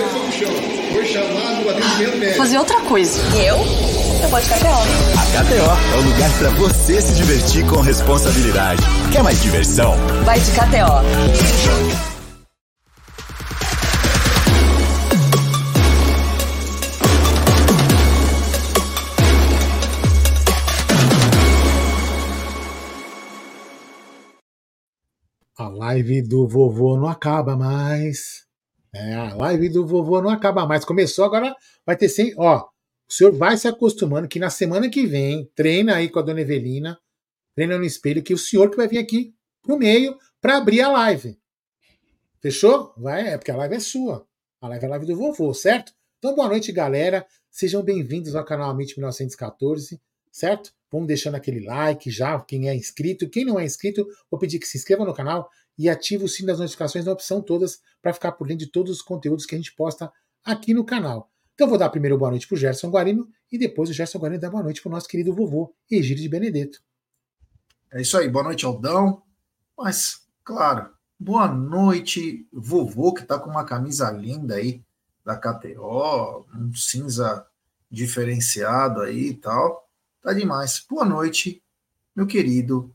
foi no chão. Foi chamado o atendimento médico. Fazer outra coisa. E eu? Eu vou de KTO. A KTO é o lugar para você se divertir com responsabilidade. Quer mais diversão? Vai de KTO. A live do vovô não acaba mais. É, a live do vovô não acaba mais. Começou, agora vai ter sem. Ó, o senhor vai se acostumando que na semana que vem, treina aí com a dona Evelina, treina no espelho, que o senhor que vai vir aqui pro meio para abrir a live. Fechou? Vai, é porque a live é sua. A live é a live do vovô, certo? Então, boa noite, galera. Sejam bem-vindos ao canal Amit 1914, certo? Vamos deixando aquele like já, quem é inscrito. Quem não é inscrito, vou pedir que se inscreva no canal e ative o sino das notificações na opção todas para ficar por dentro de todos os conteúdos que a gente posta aqui no canal. Então vou dar primeiro boa noite para o Gerson Guarino e depois o Gerson Guarino dá boa noite para o nosso querido vovô Egílio de Benedetto. É isso aí, boa noite, Aldão. Mas, claro, boa noite, vovô, que está com uma camisa linda aí da KTO, um cinza diferenciado aí e tal. Tá demais. Boa noite, meu querido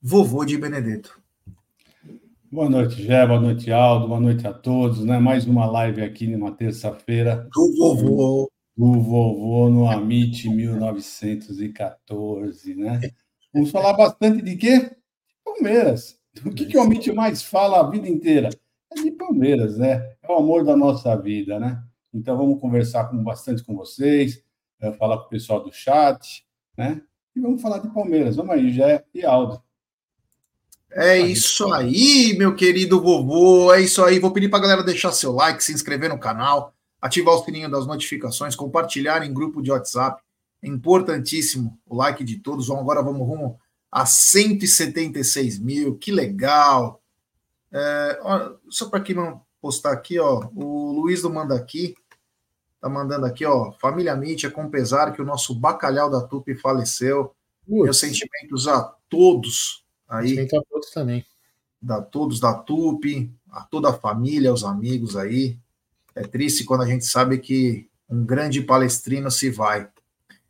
vovô de Benedetto. Boa noite, Gé, boa noite, Aldo, boa noite a todos, né? Mais uma live aqui numa terça-feira. Do vovô. Do vovô no Amit 1914, né? Vamos falar bastante de quê? Palmeiras. O que, que o Amit mais fala a vida inteira? É de Palmeiras, né? É o amor da nossa vida, né? Então vamos conversar com, bastante com vocês, eh, falar com o pessoal do chat, né? E vamos falar de Palmeiras. Vamos aí, Jé e Aldo. É isso aí, meu querido vovô. É isso aí. Vou pedir para a galera deixar seu like, se inscrever no canal, ativar o sininho das notificações, compartilhar em grupo de WhatsApp. É importantíssimo o like de todos. Agora vamos rumo a 176 mil. Que legal. É, ó, só para quem não postar aqui, ó, o Luiz do Manda aqui Tá mandando aqui, ó. Família Mítia, com pesar que o nosso bacalhau da Tupi faleceu. Ui. Meus sentimentos a todos aí. Sentimento a todos também. Da todos da Tupi, a toda a família, os amigos aí. É triste quando a gente sabe que um grande palestrino se vai.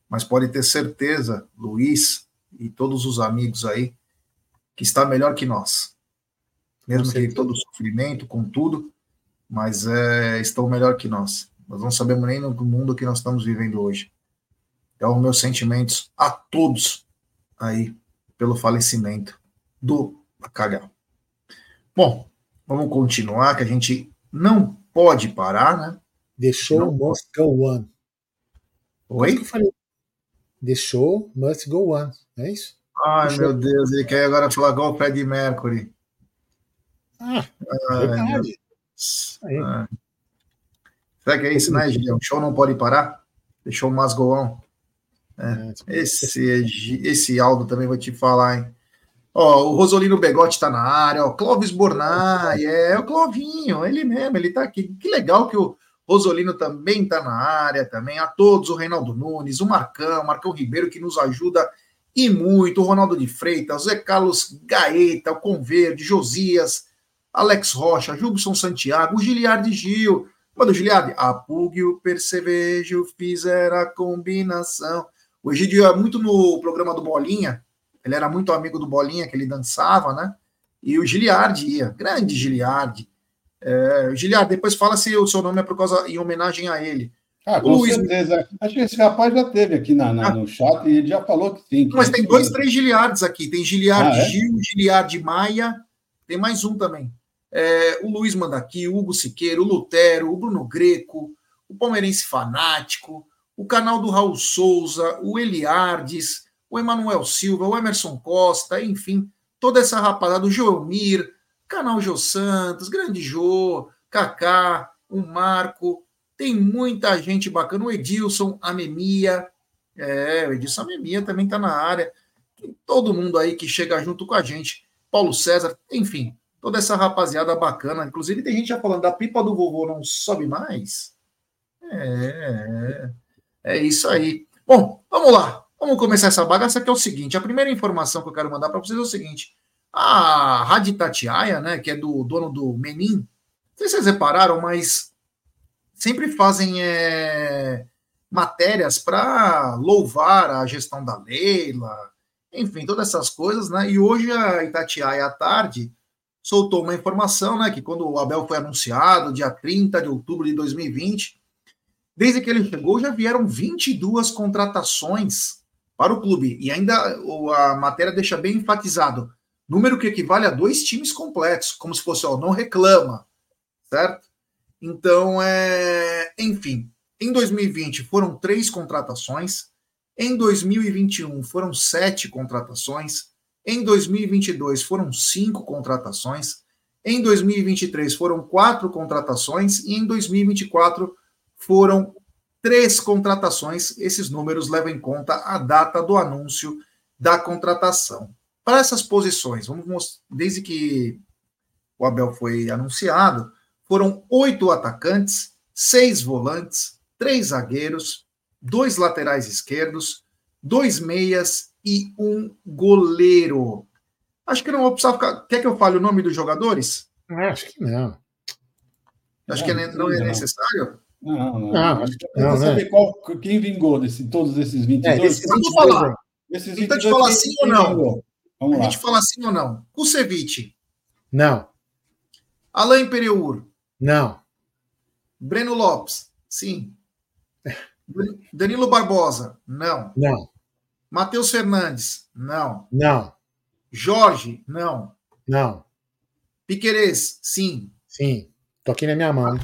Mas pode ter certeza, Luiz e todos os amigos aí, que está melhor que nós. Mesmo que todo sofrimento, com tudo, mas é, estão melhor que nós. Nós não sabemos nem no mundo que nós estamos vivendo hoje. Então, meus sentimentos a todos aí pelo falecimento do Bacalhau. Bom, vamos continuar, que a gente não pode parar, né? Deixou não must go on. Oi? Que eu falei. Deixou must go on, é isso? Ai, Deixou. meu Deus, ele quer agora falar igual o pé de Mercury. Ah, Ai, verdade. Aí. Ai. Será que é isso, né, Gil? O show não pode parar? Deixou o Masgoão. É, esse, esse Aldo também vou te falar, hein? Ó, o Rosolino Begotti tá na área, ó, Clóvis Bornai, é, o Clovinho, ele mesmo, ele tá aqui. Que legal que o Rosolino também tá na área também. A todos, o Reinaldo Nunes, o Marcão, o Marcão Ribeiro, que nos ajuda e muito, o Ronaldo de Freitas, o Zé Carlos Gaeta, o Converde, Josias, Alex Rocha, Jubson Santiago, o Giliardi Gil, Mano, Giliade, a Pug e o Percevejo fizeram a combinação. O Egidio é muito no programa do Bolinha, ele era muito amigo do Bolinha, que ele dançava, né? E o Giliardi ia, grande Giliardi. É, Giliardi, depois fala se o seu nome é por causa, em homenagem a ele. Ah, com Luiz... certeza. Acho que esse rapaz já teve aqui na, na ah. no chat e ele já falou que sim. Que Mas tem dois, três Giliardes aqui. Tem Giliardi ah, é? Gil, Giliardi Maia, tem mais um também é, o Luiz Mandaqui, o Hugo Siqueira, o Lutero, o Bruno Greco, o Palmeirense Fanático, o canal do Raul Souza, o Eliardes, o Emanuel Silva, o Emerson Costa, enfim, toda essa rapaziada, o Joelmir, canal Jô Santos, Grande Jô, Kaká, o Marco, tem muita gente bacana, o Edilson, a Memia, é, o Edilson Memia também está na área, tem todo mundo aí que chega junto com a gente, Paulo César, enfim, toda essa rapaziada bacana. Inclusive, tem gente já falando da pipa do vovô não sobe mais. É, é isso aí. Bom, vamos lá. Vamos começar essa bagaça que é o seguinte. A primeira informação que eu quero mandar para vocês é o seguinte. A Rádio Tatiaia, né, que é do dono do Menin, não sei se vocês repararam, mas sempre fazem é, matérias para louvar a gestão da Leila, enfim, todas essas coisas, né? E hoje a Itatiaia à tarde soltou uma informação, né, que quando o Abel foi anunciado, dia 30 de outubro de 2020, desde que ele chegou já vieram 22 contratações para o clube. E ainda a matéria deixa bem enfatizado, número que equivale a dois times completos, como se fosse, ó, não reclama, certo? Então, é, enfim, em 2020 foram três contratações, em 2021 foram sete contratações, em 2022 foram cinco contratações, em 2023 foram quatro contratações. E em 2024 foram três contratações. Esses números levam em conta a data do anúncio da contratação. Para essas posições, vamos desde que o Abel foi anunciado, foram oito atacantes, seis volantes, três zagueiros, dois laterais esquerdos, dois meias e um goleiro. Acho que não vou precisar ficar. Quer que eu fale o nome dos jogadores? Acho que não. Acho que é não é necessário. Não, não. não acho que não, né? saber qual, quem vingou desse, todos esses 22. É, esses vamos falar. Esses 22, então, te falar sim ou não. Vamos a lá. gente fala sim ou não. Kusevich. Não. Alain Pereur. Não. Breno Lopes. Sim. Danilo Barbosa. Não. Não. Matheus Fernandes. Não. Não. Jorge. Não. Não. Piquerez. Sim. Sim. Tô aqui na minha mão.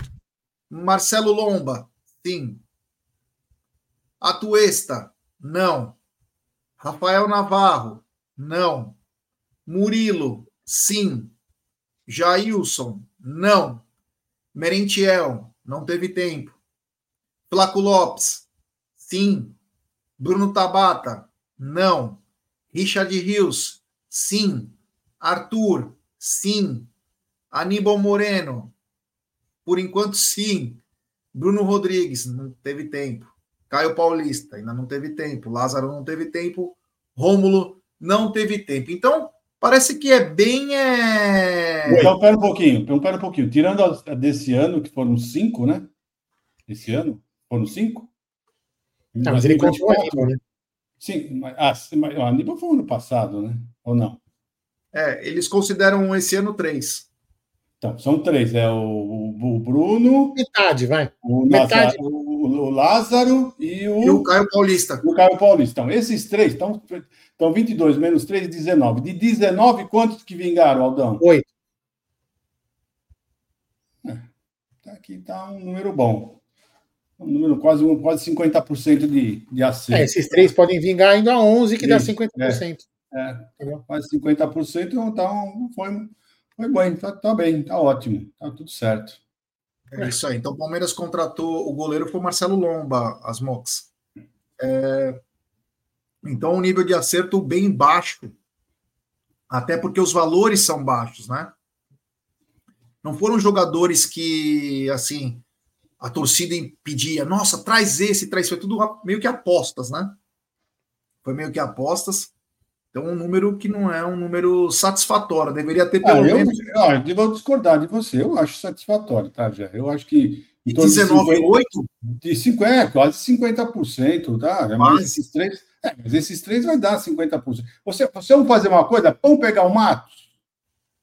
Marcelo Lomba. Sim. Atuesta. Não. Rafael Navarro. Não. Murilo. Sim. Jailson. Não. Merentiel. Não teve tempo. Flaco Lopes. Sim. Bruno Tabata. Não. Richard Rios. Sim. Arthur. Sim. Aníbal Moreno. Por enquanto, sim. Bruno Rodrigues, não teve tempo. Caio Paulista, ainda não teve tempo. Lázaro não teve tempo. Rômulo não teve tempo. Então, parece que é bem. É... Então, pera um pouquinho, então, pera um pouquinho. Tirando a desse ano, que foram cinco, né? Esse ano, foram cinco? Não, mas ele continua Aníbal, né? Sim, mas, ah, mas o Aníbal foi ano passado, né? Ou não? É, eles consideram esse ano três. Então, são três. É o, o Bruno. Metade, vai. O Metade. Lázaro, o, Lázaro e o. E o Caio Paulista. O Caio Paulista. Então, esses três estão. Então, 22 menos 3, 19. De 19, quantos que vingaram, Aldão? Oito. É, tá aqui está um número bom. Um número quase, quase 50% de, de acerto. É, esses três podem vingar ainda 11, que dá 50%. É, é, quase 50%. Então, foi foi bem, tá, tá bem, tá ótimo, tá tudo certo. É isso aí. Então, o Palmeiras contratou o goleiro foi o Marcelo Lomba, as Mox. É... Então, o nível de acerto bem baixo, até porque os valores são baixos, né? Não foram jogadores que, assim, a torcida pedia, nossa, traz esse, traz. Foi tudo meio que apostas, né? Foi meio que apostas. Então, um número que não é um número satisfatório. Deveria ter pelo ah, eu, menos. Eu, eu vou discordar de você. Eu acho satisfatório, tá, já. Eu acho que. E 19,8? De 50, é, quase 50%, tá? É, mas esses três. É, mas esses três vai dar 50%. Você, você vamos fazer uma coisa? Vamos pegar o Matos?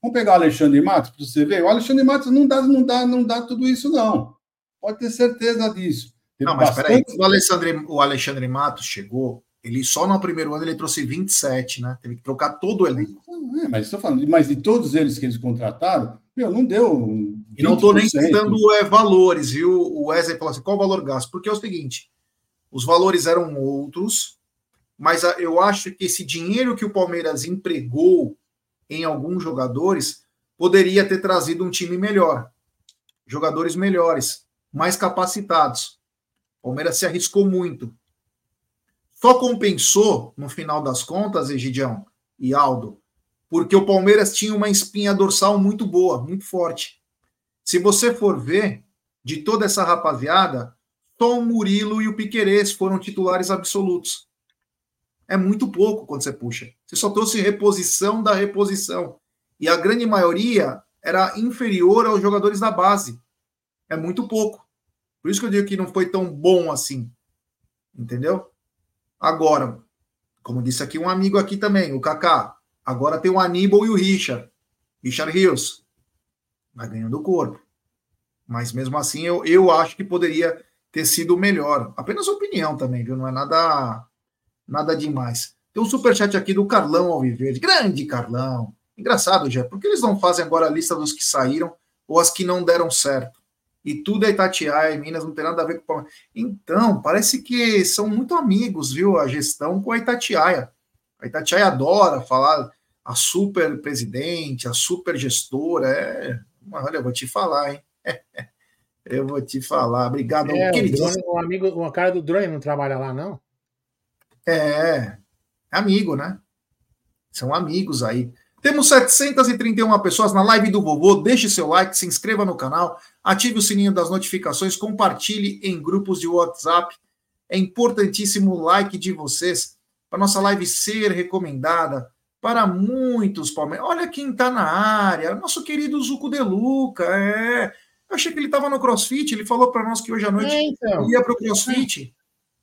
Vamos pegar o Alexandre Matos para você ver? O Alexandre Matos não dá, não dá, não dá tudo isso, não. Pode ter certeza disso. não, mas bastante... peraí, o Alexandre, o Alexandre Matos chegou, ele só no primeiro ano ele trouxe 27, né? Teve que trocar todo o elenco. É, mas estou falando, mas de todos eles que eles contrataram, meu, não deu. 20%. E não estou nem citando é, valores, viu? O Wesley falou assim: qual o valor gasto? Porque é o seguinte: os valores eram outros, mas eu acho que esse dinheiro que o Palmeiras empregou em alguns jogadores poderia ter trazido um time melhor, jogadores melhores, mais capacitados. O Palmeiras se arriscou muito. Só compensou, no final das contas, Egidião e Aldo, porque o Palmeiras tinha uma espinha dorsal muito boa, muito forte. Se você for ver, de toda essa rapaziada, só o Murilo e o Piquerez foram titulares absolutos. É muito pouco quando você puxa. Você só trouxe reposição da reposição. E a grande maioria era inferior aos jogadores da base. É muito pouco. Por isso que eu digo que não foi tão bom assim. Entendeu? Agora, como disse aqui um amigo aqui também, o Kaká, agora tem o Aníbal e o Richard. Richard Rios. Vai ganhando corpo. Mas mesmo assim, eu, eu acho que poderia ter sido melhor. Apenas opinião também, viu? Não é nada, nada demais. Tem um superchat aqui do Carlão Alviverde. Grande Carlão. Engraçado, já. Por que eles não fazem agora a lista dos que saíram ou as que não deram certo? E tudo é Itatiaia e Minas, não tem nada a ver com o Palmeiras. Então, parece que são muito amigos, viu? A gestão com a Itatiaia. A Itatiaia adora falar a super presidente, a super gestora. É... Olha, eu vou te falar, hein? eu vou te falar. Obrigado. É, o, drone, o, amigo, o cara do drone não trabalha lá, não? É, amigo, né? São amigos aí. Temos 731 pessoas na live do vovô. Deixe seu like, se inscreva no canal, ative o sininho das notificações, compartilhe em grupos de WhatsApp. É importantíssimo o like de vocês para nossa live ser recomendada para muitos palmeiras. Olha quem está na área, nosso querido Zuco De Luca. É. Eu achei que ele estava no CrossFit. Ele falou para nós que hoje à noite é, então. ia para o CrossFit.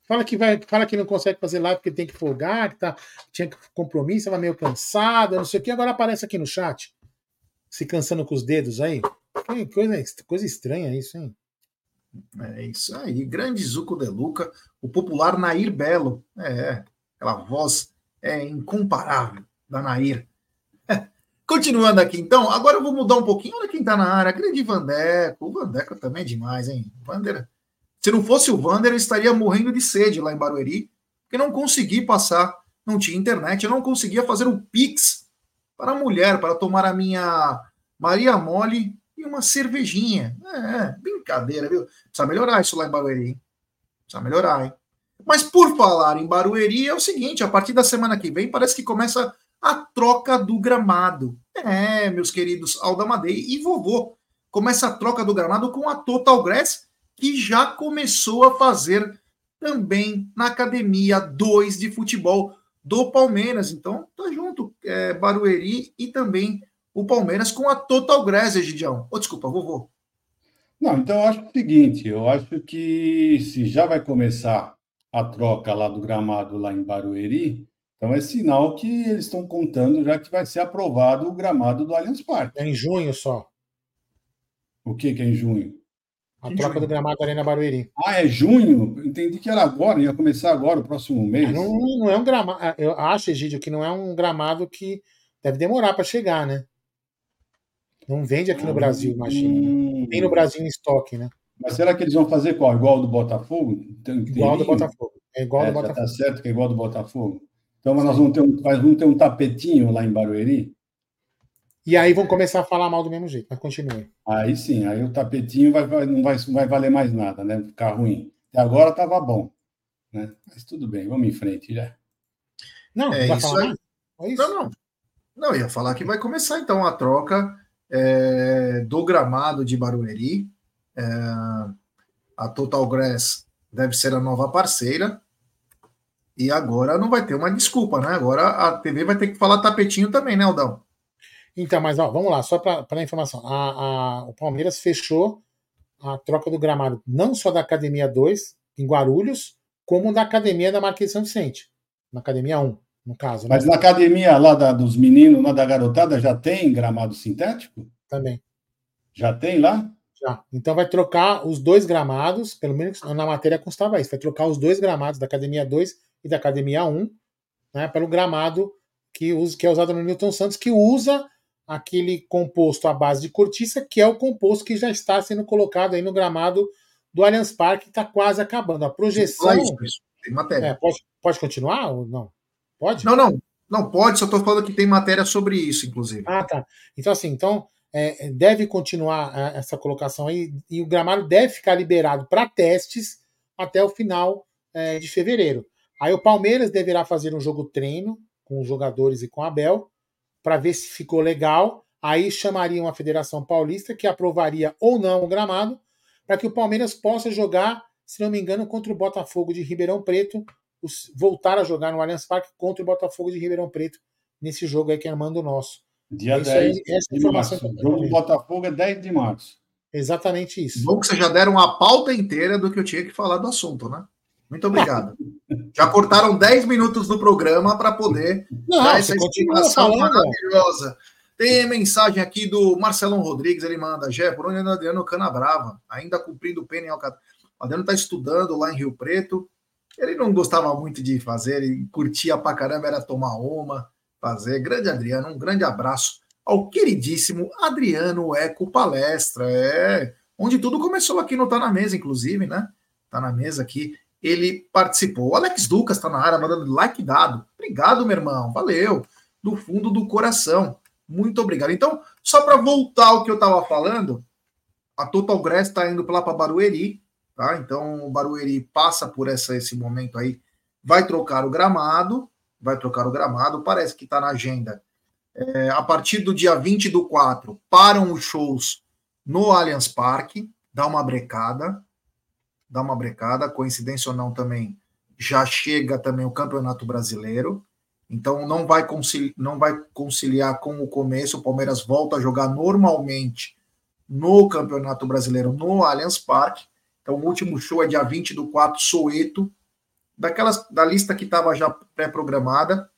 Fala que, vai, fala que não consegue fazer live porque tem que folgar, que tá, tinha compromisso, estava meio cansada, não sei o que, agora aparece aqui no chat. Se cansando com os dedos aí. Que coisa, coisa estranha isso, hein? É isso aí. Grande Zuco de Luca, o popular Nair Belo. É, aquela voz é incomparável da Nair. Continuando aqui, então, agora eu vou mudar um pouquinho. Olha quem tá na área, grande Vandeco. O Vandeco também é demais, hein? Vander se não fosse o Vander, eu estaria morrendo de sede lá em Barueri, porque não consegui passar, não tinha internet, eu não conseguia fazer um Pix para a mulher, para tomar a minha Maria Mole e uma cervejinha. É, brincadeira, viu? Precisa melhorar isso lá em Barueri, hein? Precisa melhorar, hein? Mas por falar em Barueri, é o seguinte: a partir da semana que vem, parece que começa a troca do gramado. É, meus queridos Aldamadei e vovô. Começa a troca do gramado com a Total Grass que já começou a fazer também na Academia 2 de Futebol do Palmeiras. Então, tá junto, é, Barueri e também o Palmeiras com a Total Grass, Gidião. Oh, desculpa, vovô. Não, então eu acho o seguinte, eu acho que se já vai começar a troca lá do gramado lá em Barueri, então é sinal que eles estão contando já que vai ser aprovado o gramado do Allianz Parque. É em junho só. O que, que é em junho? A troca junho. do gramado da Arena Barueri. Ah, é junho? Entendi que era agora, ia começar agora, o próximo mês. Não, não é um gramado. Ah, eu acho, Egídio, que não é um gramado que deve demorar para chegar, né? Não vende aqui no Brasil, imagina. Hum. Tem no Brasil em estoque, né? Mas será que eles vão fazer qual? Igual do Botafogo? Tem, igual do Botafogo. É igual é, do Botafogo. Tá certo que é igual do Botafogo. Então, mas nós vamos ter, um, vamos ter um tapetinho lá em Barueri? E aí vão começar a falar mal do mesmo jeito, mas continue. Aí sim, aí o tapetinho vai, vai, não, vai, não vai valer mais nada, né? Ficar ruim. Até agora estava bom. Né? Mas tudo bem, vamos em frente já. Não, é isso aí. É isso? Não, não. Não, ia falar que vai começar então a troca é, do gramado de Barueri. É, a Total Grass deve ser a nova parceira. E agora não vai ter uma desculpa, né? Agora a TV vai ter que falar tapetinho também, né, Aldão? Então, mas ó, vamos lá, só para informação. A, a, o Palmeiras fechou a troca do gramado não só da Academia 2, em Guarulhos, como da Academia da Marquês São Vicente, na Academia 1, no caso. Né? Mas na academia lá da, dos meninos, lá da garotada, já tem gramado sintético? Também. Já tem lá? Já. Então vai trocar os dois gramados, pelo menos na matéria constava isso, vai trocar os dois gramados da Academia 2 e da Academia 1, né, pelo gramado que, usa, que é usado no Newton Santos, que usa aquele composto à base de cortiça, que é o composto que já está sendo colocado aí no gramado do Allianz Parque, que está quase acabando. A projeção. Isso, isso. Tem matéria. É, pode, pode continuar ou não? Pode? Não, não. Não pode, só estou falando que tem matéria sobre isso, inclusive. Ah, tá. Então, assim, então é, deve continuar é, essa colocação aí, e o gramado deve ficar liberado para testes até o final é, de fevereiro. Aí o Palmeiras deverá fazer um jogo treino com os jogadores e com a Abel, para ver se ficou legal. Aí chamariam a Federação Paulista, que aprovaria ou não o gramado, para que o Palmeiras possa jogar, se não me engano, contra o Botafogo de Ribeirão Preto, voltar a jogar no Allianz Parque contra o Botafogo de Ribeirão Preto, nesse jogo aí que é mando nosso. Dia é 10 aí, essa de março. O jogo do Botafogo é 10 de março. Exatamente isso. Bom que vocês já deram a pauta inteira do que eu tinha que falar do assunto, né? Muito obrigado. já cortaram 10 minutos do programa para poder Não, dar essa explicação maravilhosa. Tem mensagem aqui do Marcelão Rodrigues, ele manda, Gé, por onde anda Adriano Canabrava, ainda cumprindo pena em Alcatraz. O Adriano está estudando lá em Rio Preto, ele não gostava muito de fazer, ele curtia pra caramba, era tomar uma, fazer. Grande Adriano, um grande abraço ao queridíssimo Adriano Eco Palestra, é, onde tudo começou aqui no Tá Na Mesa, inclusive, né? Tá na mesa aqui, ele participou. O Alex Lucas tá na área, mandando like dado. Obrigado, meu irmão, valeu, do fundo do coração. Muito obrigado. Então, só para voltar ao que eu estava falando, a Total Grass está indo lá para Barueri, tá? Então, o Barueri passa por essa, esse momento aí, vai trocar o gramado, vai trocar o gramado, parece que está na agenda. É, a partir do dia 20 do 4, param os shows no Allianz Parque, dá uma brecada, dá uma brecada, coincidência ou não também, já chega também o Campeonato Brasileiro, então não vai, conciliar, não vai conciliar com o começo. O Palmeiras volta a jogar normalmente no Campeonato Brasileiro no Allianz Parque. Então o último show é dia 20 do 4, Soeto. Daquelas, da lista que estava já pré-programada.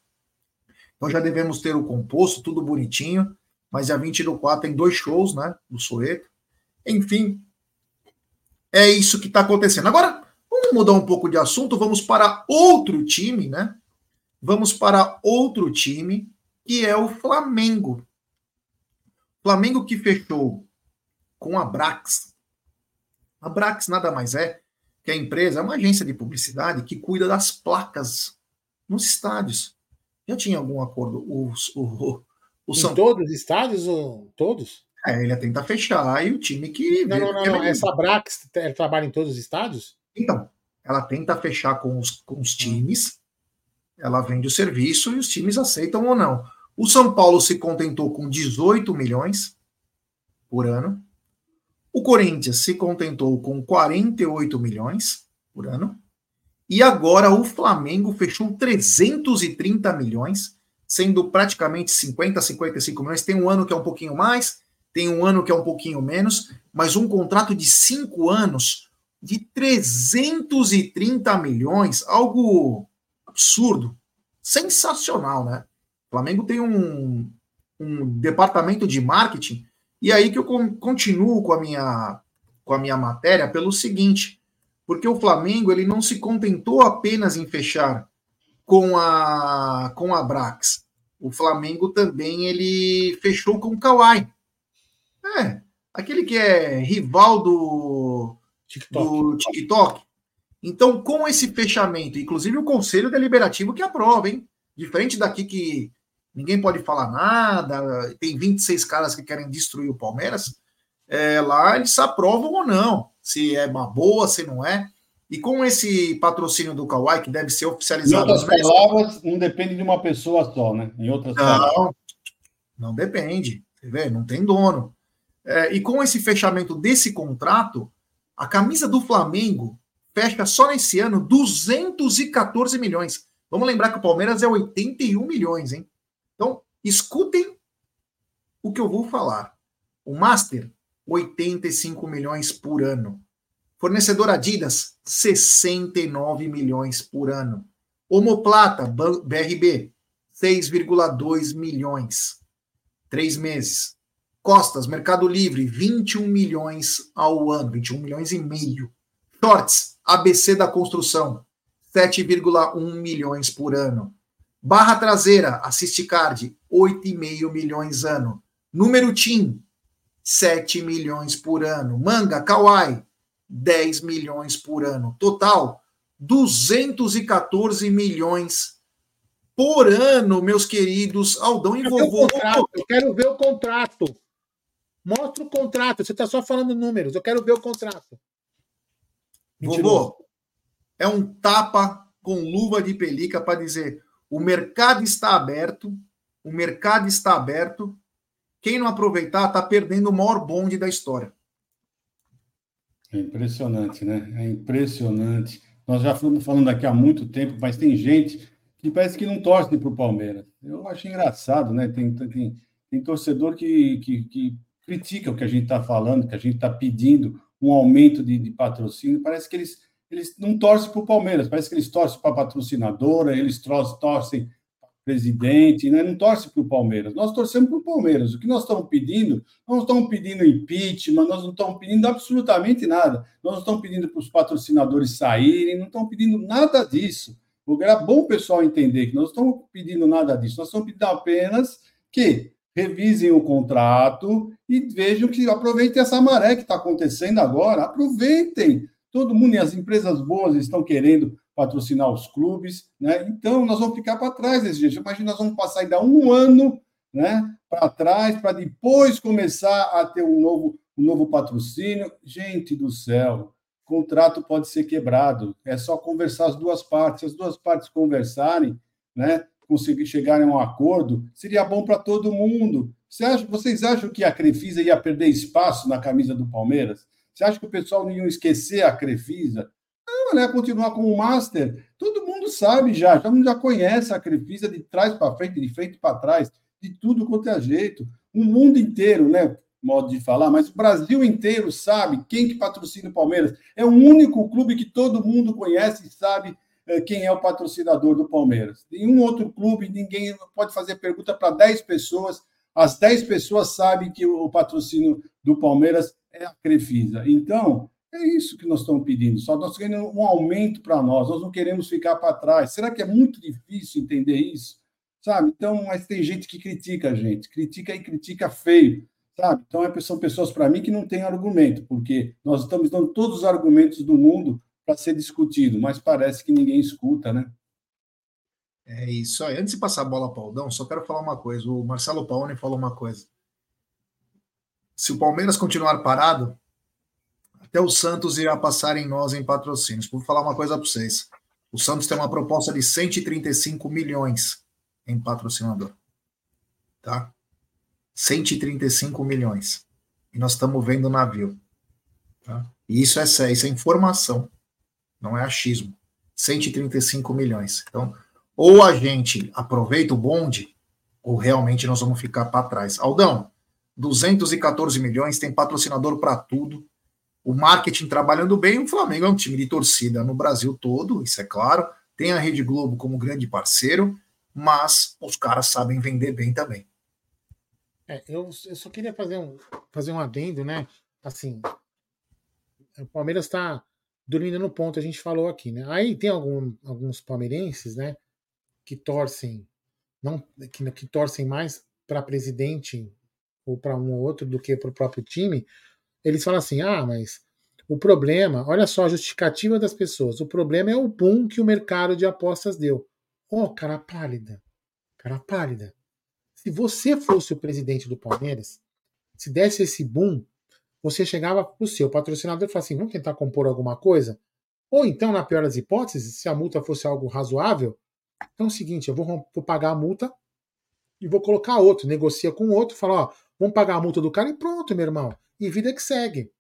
Então já devemos ter o composto, tudo bonitinho. Mas dia 20 do 4 tem dois shows, né? Do Soeto. Enfim, é isso que está acontecendo. Agora, vamos mudar um pouco de assunto, vamos para outro time, né? Vamos para outro time, que é o Flamengo. Flamengo que fechou com a Brax. A Brax nada mais é que a empresa, é uma agência de publicidade que cuida das placas nos estádios. Já tinha algum acordo? O, o, o Em São todos os estádios ou todos? É, ele tenta fechar e o time que. Não, não, não, é não. Essa Brax trabalha em todos os estádios? Então, ela tenta fechar com os, com os times, ela vende o serviço e os times aceitam ou não. O São Paulo se contentou com 18 milhões por ano. O Corinthians se contentou com 48 milhões por ano. E agora o Flamengo fechou 330 milhões, sendo praticamente 50, 55 milhões. Tem um ano que é um pouquinho mais, tem um ano que é um pouquinho menos, mas um contrato de cinco anos de 330 milhões, algo absurdo, sensacional, né? O Flamengo tem um, um departamento de marketing, e aí que eu con- continuo com a minha com a minha matéria pelo seguinte, porque o Flamengo ele não se contentou apenas em fechar com a com a Brax. O Flamengo também ele fechou com o Kawhi. É, aquele que é rival do TikTok. do TikTok. Então, com esse fechamento, inclusive o Conselho Deliberativo que aprova, hein? Diferente daqui que ninguém pode falar nada, tem 26 caras que querem destruir o Palmeiras, é, lá eles aprovam ou não, se é uma boa, se não é. E com esse patrocínio do Kawhi, que deve ser Em oficializado outras no mês- palavras, não depende de uma pessoa só, né? Em outras palavras. Não, não depende. Você vê, não tem dono. É, e com esse fechamento desse contrato, a camisa do Flamengo fecha só nesse ano 214 milhões. Vamos lembrar que o Palmeiras é 81 milhões, hein? Então, escutem o que eu vou falar. O Master, 85 milhões por ano. Fornecedor Adidas, 69 milhões por ano. Homoplata, BRB, 6,2 milhões. Três meses. Costas, Mercado Livre, 21 milhões ao ano, 21 milhões e meio. Shorts, ABC da Construção, 7,1 milhões por ano. Barra traseira, Assist Card, 8,5 milhões ano. Número TIM, 7 milhões por ano. Manga, Kawaii, 10 milhões por ano. Total, 214 milhões por ano, meus queridos Aldão e vovô. eu quero ver o contrato. Mostra o contrato. Você está só falando números. Eu quero ver o contrato. Vovô, é um tapa com luva de pelica para dizer: o mercado está aberto, o mercado está aberto. Quem não aproveitar está perdendo o maior bonde da história. É impressionante, né? É impressionante. Nós já estamos falando aqui há muito tempo, mas tem gente que parece que não torce para o Palmeiras. Eu acho engraçado, né? Tem, tem, tem torcedor que, que, que critica o que a gente está falando, que a gente está pedindo um aumento de, de, patrocínio, parece que eles, eles não torcem para o Palmeiras, parece que eles torcem para a patrocinadora, eles torcem presidente, né? não torce para o Palmeiras. Nós torcemos para o Palmeiras. O que nós estamos pedindo, nós não estamos pedindo impeachment, nós não estamos pedindo absolutamente nada. Nós não estamos pedindo para os patrocinadores saírem, não estamos pedindo nada disso. Era bom o pessoal entender que nós não estamos pedindo nada disso, nós estamos pedindo apenas que revisem o contrato e vejam que aproveitem essa maré que está acontecendo agora, aproveitem. Todo mundo e as empresas boas estão querendo patrocinar os clubes, né? Então nós vamos ficar para trás desse jeito. Imagina, nós vamos passar ainda um ano, né, para trás, para depois começar a ter um novo, um novo patrocínio. Gente do céu, contrato pode ser quebrado. É só conversar as duas partes. Se as duas partes conversarem, né, conseguir chegarem a um acordo, seria bom para todo mundo. Você acha, vocês acham que a Crefisa ia perder espaço na camisa do Palmeiras? Você acha que o pessoal não ia esquecer a Crefisa? Não, ela ia continuar como Master. Todo mundo sabe já, todo mundo já conhece a Crefisa de trás para frente, de frente para trás, de tudo quanto é jeito. O mundo inteiro, né? Modo de falar, mas o Brasil inteiro sabe quem que patrocina o Palmeiras. É o único clube que todo mundo conhece e sabe quem é o patrocinador do Palmeiras. Nenhum outro clube, ninguém pode fazer pergunta para 10 pessoas, as 10 pessoas sabem que o patrocínio do Palmeiras é a Crefisa. Então, é isso que nós estamos pedindo. Só nós queremos um aumento para nós. Nós não queremos ficar para trás. Será que é muito difícil entender isso? Sabe? Então, mas tem gente que critica a gente, critica e critica feio, sabe? Então, é, são pessoas para mim que não têm argumento, porque nós estamos dando todos os argumentos do mundo para ser discutido, mas parece que ninguém escuta, né? É isso aí. Antes de passar a bola para o Aldão, só quero falar uma coisa. O Marcelo Paone falou uma coisa. Se o Palmeiras continuar parado, até o Santos irá passar em nós em patrocínios. Vou falar uma coisa para vocês. O Santos tem uma proposta de 135 milhões em patrocinador. Tá? 135 milhões. E nós estamos vendo o navio. Tá? E isso é isso é informação. Não é achismo. 135 milhões. Então, ou a gente aproveita o bonde, ou realmente nós vamos ficar para trás. Aldão, 214 milhões, tem patrocinador para tudo o marketing trabalhando bem, o Flamengo é um time de torcida no Brasil todo, isso é claro. Tem a Rede Globo como grande parceiro, mas os caras sabem vender bem também. É, eu, eu só queria fazer um, fazer um adendo, né? Assim, o Palmeiras está dormindo no ponto, a gente falou aqui, né? Aí tem algum, alguns palmeirenses, né, que torcem, não, que, que torcem mais para presidente ou para um ou outro do que para o próprio time, eles falam assim: ah, mas o problema, olha só a justificativa das pessoas, o problema é o boom que o mercado de apostas deu. Oh, cara pálida, cara pálida. Se você fosse o presidente do Palmeiras, se desse esse boom, você chegava para o seu patrocinador e falava assim: vamos tentar compor alguma coisa? Ou então, na pior das hipóteses, se a multa fosse algo razoável, então é o seguinte: eu vou, vou pagar a multa e vou colocar outro, negocia com outro, fala: ó, vamos pagar a multa do cara e pronto, meu irmão e vida que segue.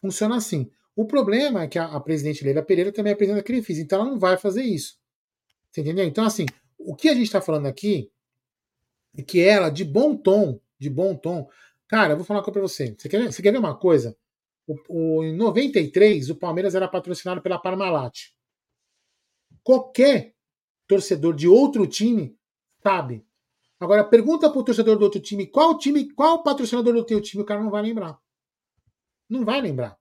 Funciona assim. O problema é que a, a presidente Leila Pereira também é presidente da Crefisa, então ela não vai fazer isso. Você entendeu? Então, assim, o que a gente está falando aqui é que ela, de bom tom, de bom tom, cara, eu vou falar uma coisa pra você. Você quer, você quer ver uma coisa? O, o, em 93, o Palmeiras era patrocinado pela Parmalat. Qualquer torcedor de outro time sabe Agora, pergunta pro torcedor do outro time qual time, qual patrocinador do teu time, o cara não vai lembrar. Não vai lembrar.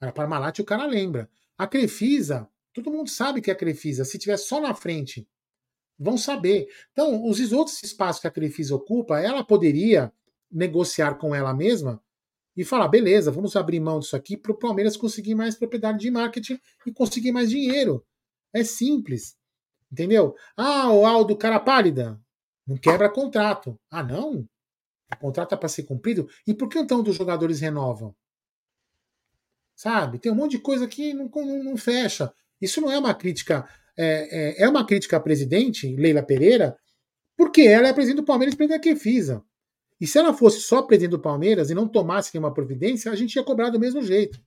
A Parmalat o cara lembra. A Crefisa, todo mundo sabe que é a Crefisa. Se tiver só na frente, vão saber. Então, os outros espaços que a Crefisa ocupa, ela poderia negociar com ela mesma e falar: beleza, vamos abrir mão disso aqui para o Palmeiras conseguir mais propriedade de marketing e conseguir mais dinheiro. É simples. Entendeu? Ah, o Aldo cara pálida. Não quebra contrato. Ah, não? O contrato é para ser cumprido? E por que então os jogadores renovam? Sabe? Tem um monte de coisa que não, não, não fecha. Isso não é uma crítica. É, é, é, uma crítica à presidente, Leila Pereira, porque ela é presidente do Palmeiras e presidente da Crefisa. E se ela fosse só presidente do Palmeiras e não tomasse nenhuma providência, a gente ia cobrar do mesmo jeito.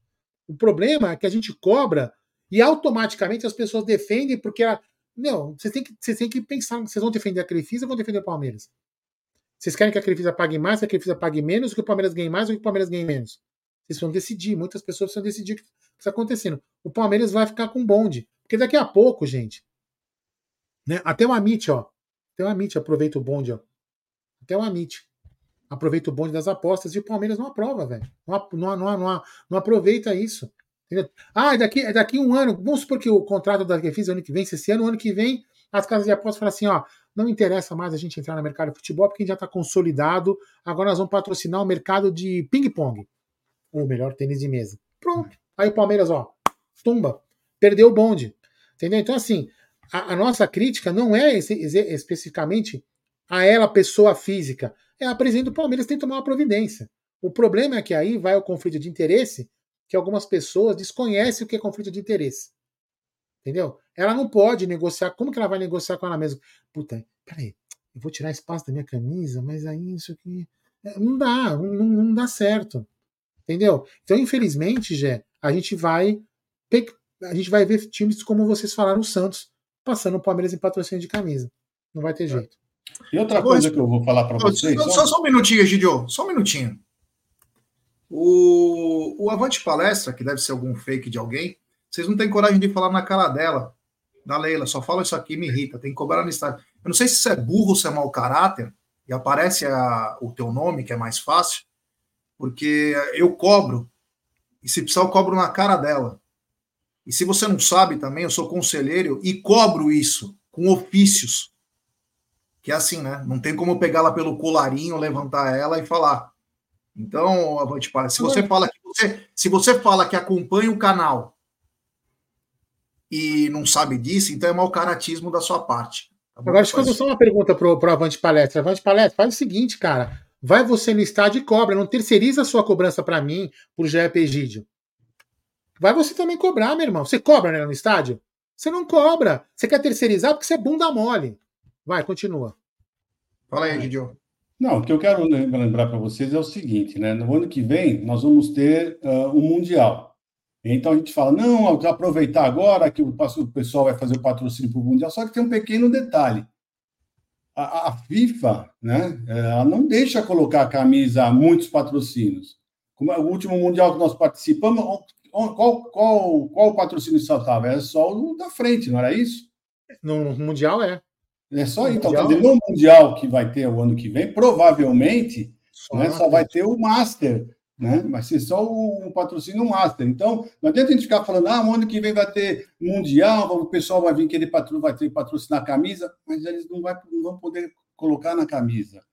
O problema é que a gente cobra e automaticamente as pessoas defendem porque ela, não, vocês têm que, vocês têm que pensar, vocês vão defender a Crefisa ou vão defender o Palmeiras? Vocês querem que a Crefisa pague mais, que a Crefisa pague menos, que o Palmeiras ganhe mais ou que o Palmeiras ganhe menos? Vocês vão decidir, muitas pessoas precisam decidir o que está acontecendo. O Palmeiras vai ficar com bonde. Porque daqui a pouco, gente, né, até o Amit, ó. Até o Amit aproveita o bonde, ó. Até o Amit aproveita o bonde das apostas e o Palmeiras não aprova, velho. Não, não, não, não, aproveita isso. Entendeu? Ah, daqui, daqui um ano, vamos supor que o contrato da Crefisa ano que vem, se esse ano, ano que vem, as casas de apostas falam assim, ó, não interessa mais a gente entrar no mercado de futebol porque a gente já está consolidado, agora nós vamos patrocinar o mercado de ping-pong, ou melhor, tênis de mesa. Pronto. Aí o Palmeiras, ó, tumba, perdeu o bonde. Entendeu? Então, assim, a, a nossa crítica não é esse, especificamente a ela, pessoa física, é a presidente do Palmeiras tem que tomar uma providência. O problema é que aí vai o conflito de interesse, que algumas pessoas desconhecem o que é conflito de interesse. Entendeu? Ela não pode negociar. Como que ela vai negociar com ela mesma? Puta, peraí, eu vou tirar espaço da minha camisa, mas aí isso aqui. É, não dá, não, não dá certo. Entendeu? Então, infelizmente, Jé, a gente vai. A gente vai ver times como vocês falaram, o Santos, passando o Palmeiras em patrocínio de camisa. Não vai ter é. jeito. E outra coisa que eu vou falar para vocês. Só, só, só, um minutinho, Gidio, só um minutinho. O, o Avante Palestra, que deve ser algum fake de alguém, vocês não têm coragem de falar na cara dela, da Leila, só fala isso aqui, me irrita, tem que cobrar no estádio. Eu não sei se isso é burro ou se é mau caráter, e aparece a, o teu nome, que é mais fácil, porque eu cobro, e se precisar eu cobro na cara dela. E se você não sabe também, eu sou conselheiro e cobro isso com ofícios. Que é assim, né? Não tem como pegá-la pelo colarinho, levantar ela e falar. Então, Avante para. Se você fala que você, se você fala que acompanha o canal e não sabe disso, então é mau caratismo da sua parte. Tá Agora, deixa eu fazer só uma pergunta pro, pro Avante Palestra. Avante Palestra, faz o seguinte, cara. Vai você no estádio e cobra. Não terceiriza a sua cobrança para mim, por GEP Egídio. Vai você também cobrar, meu irmão. Você cobra né, no estádio? Você não cobra. Você quer terceirizar porque você é bunda mole. Vai, continua. Fala aí, Gidio. Não, o que eu quero lembrar para vocês é o seguinte, né? No ano que vem, nós vamos ter uh, um Mundial. Então a gente fala, não, aproveitar agora que o pessoal vai fazer o patrocínio para o Mundial, só que tem um pequeno detalhe. A, a, FIFA, né, ela não deixa colocar a camisa a muitos patrocínios. Como é o último Mundial que nós participamos, qual, qual, qual o patrocínio saltava? Era só o da frente, não era isso? No Mundial é. É só então, mundial, quer dizer, no Mundial que vai ter o ano que vem, provavelmente só, né, só vai ter o Master né? Vai ser só um patrocínio master. Então, não adianta a gente ficar falando, ah, o ano que vem vai ter mundial, o pessoal vai vir querer patro, vai ter patrocinar a camisa, mas eles não, vai, não vão poder colocar na camisa.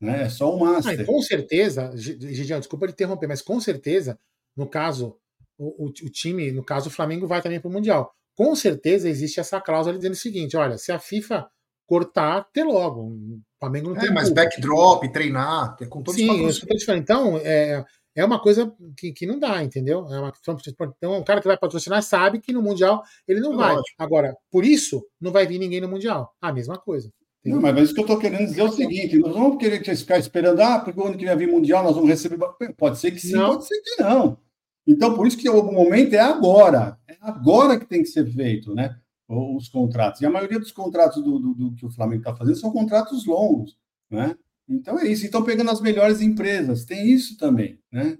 Né? É só o master. Ah, com certeza, Gigião, desculpa interromper, mas com certeza, no caso, o, o, o time, no caso, o Flamengo vai também para o Mundial. Com certeza existe essa cláusula dizendo o seguinte: olha, se a FIFA cortar, ter logo. O Flamengo não é, tem. Mas culpa. backdrop, treinar, é com todos Sim, os Então, é, é uma coisa que, que não dá, entendeu? É uma, então, um cara que vai patrocinar sabe que no Mundial ele não é vai. Lógico. Agora, por isso, não vai vir ninguém no Mundial. A mesma coisa. Não, mas, mas isso que eu estou querendo dizer é o seguinte: nós vamos querer ficar esperando, ah, porque o ano que vem vir Mundial nós vamos receber. Pode ser que sim, não. pode ser que não. Então, por isso que o momento é agora. É agora que tem que ser feito, né? Os contratos. E a maioria dos contratos do, do, do que o Flamengo está fazendo são contratos longos, né? Então é isso. Então pegando as melhores empresas, tem isso também, né?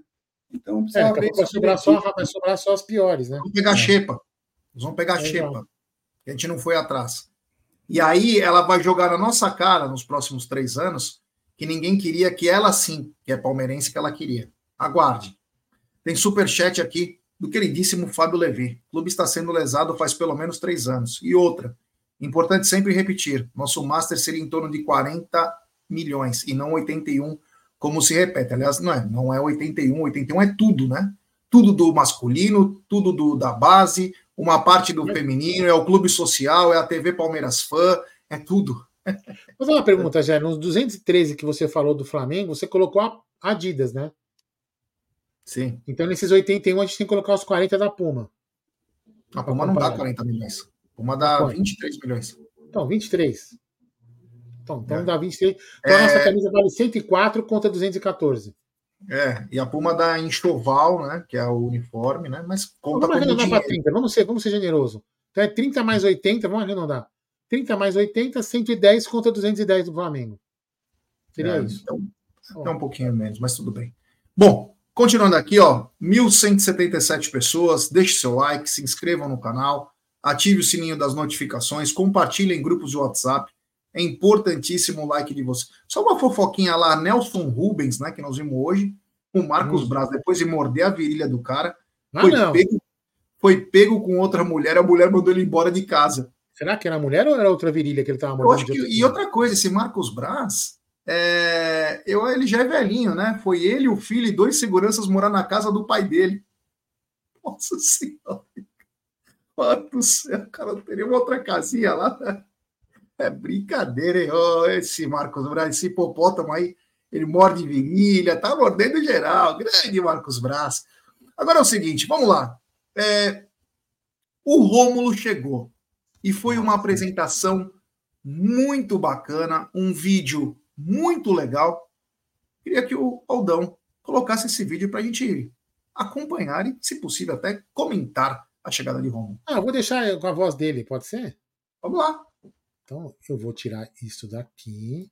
Então é, vai, sobrar só, vai sobrar só as piores, né? Vamos pegar é. Xepa. Nós vamos pegar é Xepa. A gente não foi atrás. E aí ela vai jogar na nossa cara nos próximos três anos que ninguém queria que ela sim, que é palmeirense, que ela queria. Aguarde. Tem superchat aqui do queridíssimo Fábio Levi. O clube está sendo lesado faz pelo menos três anos. E outra, importante sempre repetir: nosso Master seria em torno de 40 milhões e não 81, como se repete. Aliás, não é, não é 81, 81 é tudo, né? Tudo do masculino, tudo do, da base, uma parte do feminino, é o clube social, é a TV Palmeiras Fã, é tudo. Vou fazer uma pergunta, Jé. Nos 213 que você falou do Flamengo, você colocou a Adidas, né? Sim. Então, nesses 81, a gente tem que colocar os 40 da Puma. A Puma não dá 40 milhões. A Puma dá 23 milhões. Então, 23. Então, então é. dá 23. Então é... a nossa camisa vale 104 contra 214. É, e a Puma dá enxoval, né? Que é o uniforme, né? Mas conta vamos arredondar para 30, vamos ser, vamos ser generoso. Então é 30 mais 80, vamos arredondar. 30 mais 80, 110 contra 210 do Flamengo. Seria É, isso. Então, é um pouquinho menos, mas tudo bem. Bom, continuando aqui, ó, 1.177 pessoas. Deixe seu like, se inscrevam no canal, ative o sininho das notificações, compartilhe em grupos de WhatsApp. É importantíssimo o like de vocês. Só uma fofoquinha lá, Nelson Rubens, né, que nós vimos hoje, o Marcos Hum. Braz, depois de morder a virilha do cara, Ah, foi, não. pego, foi pego com outra mulher, a mulher mandou ele embora de casa. Será que era mulher ou era outra virilha que ele tava Eu mordendo? que, e outra coisa, esse Marcos Braz, é, eu, ele já é velhinho, né? Foi ele, o filho e dois seguranças morar na casa do pai dele. Nossa Senhora. Mano do céu, cara, teria uma outra casinha lá. né? É brincadeira, hein? Ô, esse Marcos Braz, esse hipopótamo aí, ele morde virilha, tá mordendo geral. Grande Marcos Braz. Agora é o seguinte, vamos lá. É, o Rômulo chegou e foi uma apresentação muito bacana, um vídeo muito legal. Queria que o Aldão colocasse esse vídeo para a gente acompanhar e, se possível, até comentar a chegada de Rômulo. Ah, eu vou deixar com a voz dele, pode ser? Vamos lá. Então eu vou tirar isso daqui.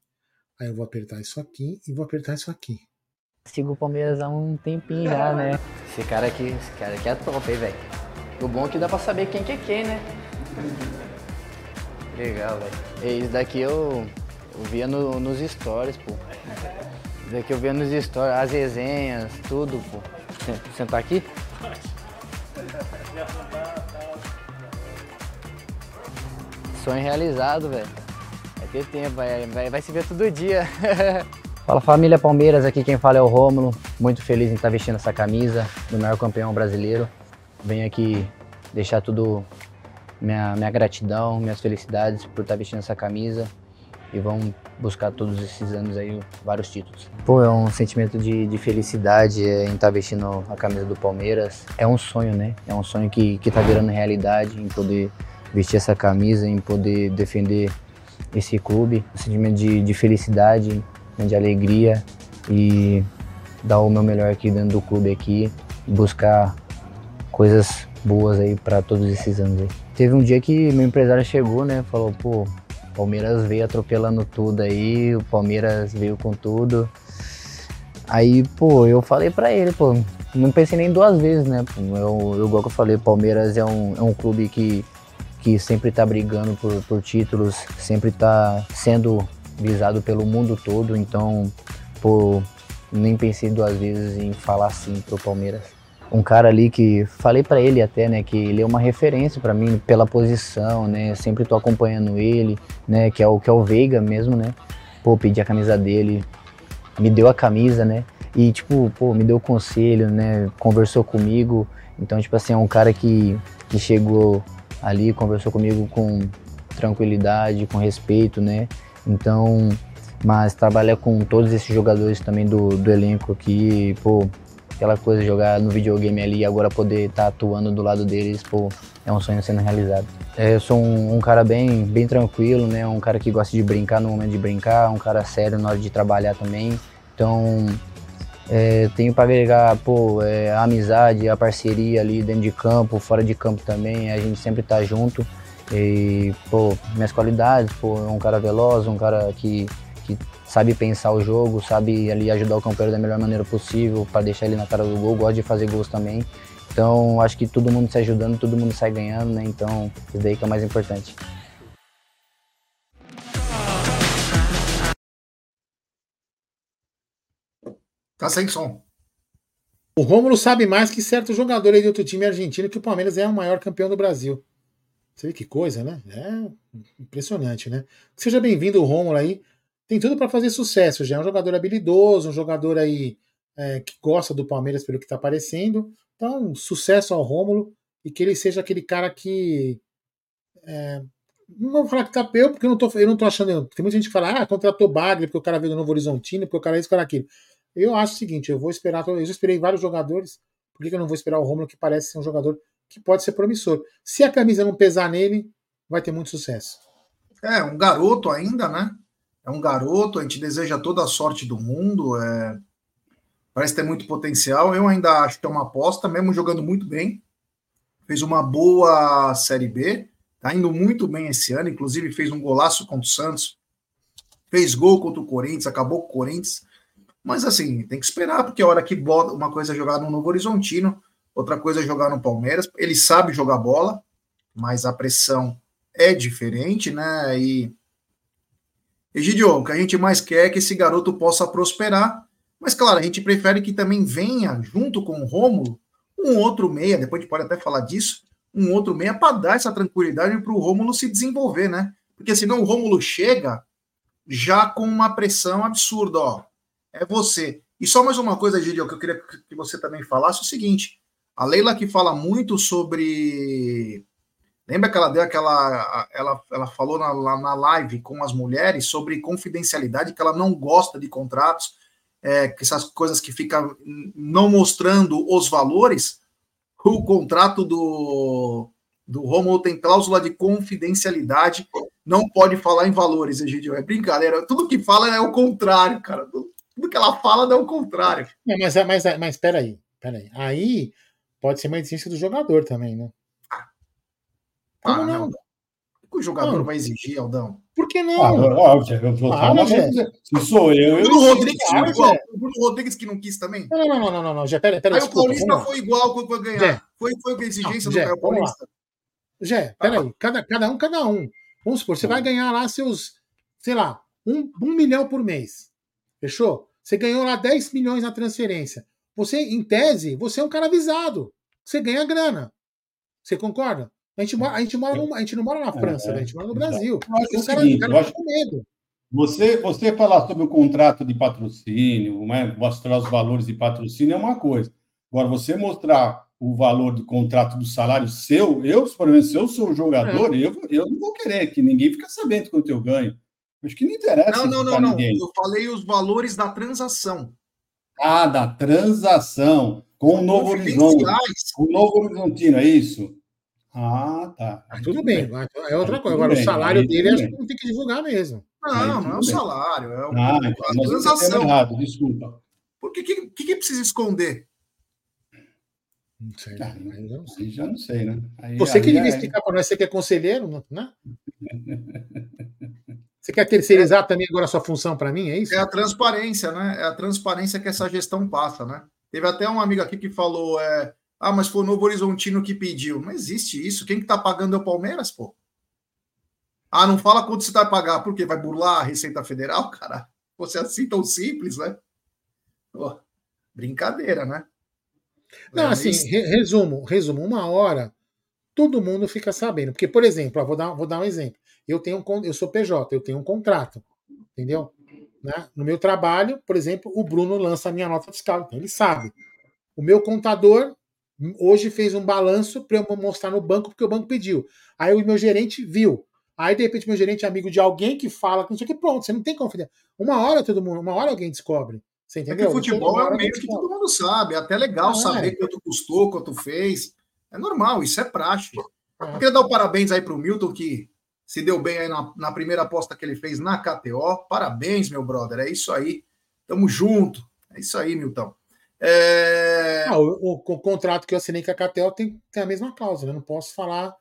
Aí eu vou apertar isso aqui e vou apertar isso aqui. Sigo o Palmeiras há um tempinho já, né? Esse cara aqui, esse cara aqui é top, hein, velho? O bom é que dá pra saber quem que é quem, né? Legal, velho. E Isso daqui eu, eu via no- nos stories, pô. Daqui eu via nos stories, as resenhas, tudo, pô. Sen- Sentar aqui? Sonho realizado, velho. Vai ter tempo, vai, vai, vai se ver todo dia. Fala família Palmeiras, aqui quem fala é o Rômulo. Muito feliz em estar vestindo essa camisa do maior campeão brasileiro. Venho aqui deixar tudo minha, minha gratidão, minhas felicidades por estar vestindo essa camisa e vamos buscar todos esses anos aí vários títulos. Pô, é um sentimento de, de felicidade é, em estar vestindo a camisa do Palmeiras. É um sonho, né? É um sonho que, que tá virando realidade em poder vestir essa camisa, em poder defender esse clube. Um sentimento de, de felicidade, né, de alegria e dar o meu melhor aqui dentro do clube aqui, buscar coisas boas aí para todos esses anos aí. Teve um dia que meu empresário chegou, né, falou, pô, Palmeiras veio atropelando tudo aí, o Palmeiras veio com tudo. Aí, pô, eu falei pra ele, pô, não pensei nem duas vezes, né? Eu, eu igual que eu falei, Palmeiras é um, é um clube que, que sempre tá brigando por, por títulos, sempre tá sendo visado pelo mundo todo, então, pô, nem pensei duas vezes em falar sim pro Palmeiras. Um cara ali que falei pra ele até, né, que ele é uma referência pra mim pela posição, né? Sempre tô acompanhando ele, né, que é o que é o Veiga mesmo, né? Pô, pedi a camisa dele, me deu a camisa, né? E tipo, pô, me deu conselho, né? Conversou comigo. Então, tipo assim, é um cara que, que chegou ali, conversou comigo com tranquilidade, com respeito, né? Então, mas trabalhar com todos esses jogadores também do, do elenco aqui, pô, aquela coisa jogar no videogame ali e agora poder estar atuando do lado deles, pô, é um sonho sendo realizado. É, eu sou um, um cara bem, bem tranquilo, né? Um cara que gosta de brincar no momento de brincar, um cara sério na hora de trabalhar também. Então, é, tenho para agregar, pô, é, a amizade, a parceria ali dentro de campo, fora de campo também, a gente sempre tá junto. E, pô, minhas qualidades, pô, é um cara veloz, um cara que sabe pensar o jogo, sabe ali ajudar o campeiro da melhor maneira possível para deixar ele na cara do gol, gosta de fazer gols também. Então, acho que todo mundo se ajudando, todo mundo sai ganhando, né? Então, isso daí que é o mais importante. Tá sem som. O Rômulo sabe mais que certo jogador aí de outro time argentino que o Palmeiras é o maior campeão do Brasil. Você vê que coisa, né? É impressionante, né? Seja bem-vindo, o Rômulo aí. Tem tudo para fazer sucesso. Já é um jogador habilidoso, um jogador aí é, que gosta do Palmeiras pelo que tá aparecendo. Então, sucesso ao Rômulo e que ele seja aquele cara que. é, não vou falar que tá eu, porque eu não tô, eu não tô achando. Tem muita gente que fala, ah, contratou Bagre porque o cara veio do Novo Horizontino, porque o cara é isso, o cara é aquilo. Eu acho o seguinte, eu vou esperar, eu já esperei vários jogadores, por que eu não vou esperar o Romulo, que parece ser um jogador que pode ser promissor? Se a camisa não pesar nele, vai ter muito sucesso. É, um garoto ainda, né? É um garoto, a gente deseja toda a sorte do mundo. é, Parece ter muito potencial. Eu ainda acho que é uma aposta, mesmo jogando muito bem. Fez uma boa Série B, tá indo muito bem esse ano, inclusive fez um golaço contra o Santos fez gol contra o Corinthians, acabou com o Corinthians. Mas assim, tem que esperar, porque a hora que bota uma coisa é jogar no Novo Horizontino, outra coisa é jogar no Palmeiras. Ele sabe jogar bola, mas a pressão é diferente, né? E Egidio, o que a gente mais quer é que esse garoto possa prosperar. Mas, claro, a gente prefere que também venha, junto com o Rômulo, um outro meia, depois a gente pode até falar disso, um outro meia para dar essa tranquilidade para o Rômulo se desenvolver, né? Porque senão o Rômulo chega já com uma pressão absurda, ó. É você. E só mais uma coisa, Egidio, que eu queria que você também falasse, é o seguinte. A Leila que fala muito sobre Lembra que ela deu aquela. Ela, ela falou na, na live com as mulheres sobre confidencialidade, que ela não gosta de contratos, é, que essas coisas que ficam não mostrando os valores. O contrato do, do Romulo tem cláusula de confidencialidade, não pode falar em valores, Egidio. É brincadeira. Tudo que fala é o contrário, cara. Tudo que ela fala é o contrário. É, mas, mas, mas peraí, peraí. Aí pode ser uma exigência do jogador também, né? Como ah, não? O jogador não. vai exigir, Aldão. Por que não? Ah, ó, eu vou ah, falar, se sou eu. O Bruno Rodrigues foi igual. O Bruno Rodrigues que não quis também. Não, não, não, não, não, não. Já, pera, pera, aí desculpa, o Paulista foi igual quando foi ganhar. Foi, foi a exigência não, do Caio Paulista. Jé, peraí. Cada, cada um, cada um. Vamos supor, você vai ganhar lá seus, sei lá, um, um milhão por mês. Fechou? Você ganhou lá 10 milhões na transferência. Você, em tese, você é um cara avisado. Você ganha grana. Você concorda? A gente, a gente, mora no, a gente não mora na França, é, né? a gente mora no Brasil. Acho o cara, seguinte, cara acho... com medo. Você, você falar sobre o contrato de patrocínio, né, mostrar os valores de patrocínio é uma coisa. Agora, você mostrar o valor do contrato do salário seu, eu, por exemplo, se eu sou jogador, é. eu, eu não vou querer que ninguém fique sabendo quanto eu ganho. Acho que não interessa. Não, não, não, não. Ninguém. Eu falei os valores da transação. Ah, da transação. Com o Novo Horizonte. O Novo Horizontino, é isso? Ah, tá. Mas tudo bem, é outra coisa. Agora, bem, o salário dele acho que não tem que divulgar mesmo. Não, não é o salário, é o, ah, então, a transação. Errado, desculpa. Por que, que, que precisa esconder? Não sei. Ah, não sei. Já não sei, né? Aí, você que devia é... explicar para nós, você que é conselheiro, né? Você quer terceirizar é. também agora a sua função para mim, é isso? É a transparência, né? É a transparência que essa gestão passa, né? Teve até um amigo aqui que falou: é, ah, mas foi o Novo Horizontino que pediu. Não existe isso. Quem que tá pagando é o Palmeiras, pô. Ah, não fala quanto você vai pagar, porque vai burlar a Receita Federal, cara. Você é assim tão simples, né? Pô, brincadeira, né? Não, assim, re resumo, resumo, uma hora todo mundo fica sabendo. Porque, por exemplo, ó, vou, dar, vou dar um exemplo. Eu tenho um, eu sou PJ, eu tenho um contrato, entendeu? Né? No meu trabalho, por exemplo, o Bruno lança a minha nota fiscal, então ele sabe. O meu contador hoje fez um balanço para eu mostrar no banco, porque o banco pediu. Aí o meu gerente viu. Aí, de repente, meu gerente é amigo de alguém que fala que não sei o que, pronto, você não tem confidência. Uma hora todo mundo, uma hora alguém descobre. Você entendeu? É que futebol é um meio que todo mundo sabe. É até legal é. saber quanto custou, quanto fez. É normal, isso é praxe. É. Eu queria dar o um parabéns aí para o Milton, que se deu bem aí na, na primeira aposta que ele fez na KTO. Parabéns, meu brother. É isso aí. Tamo junto. É isso aí, Milton. É... Ah, o, o, o, contrato que eu assinei com a Catel tem, tem a mesma cláusula, eu não posso falar.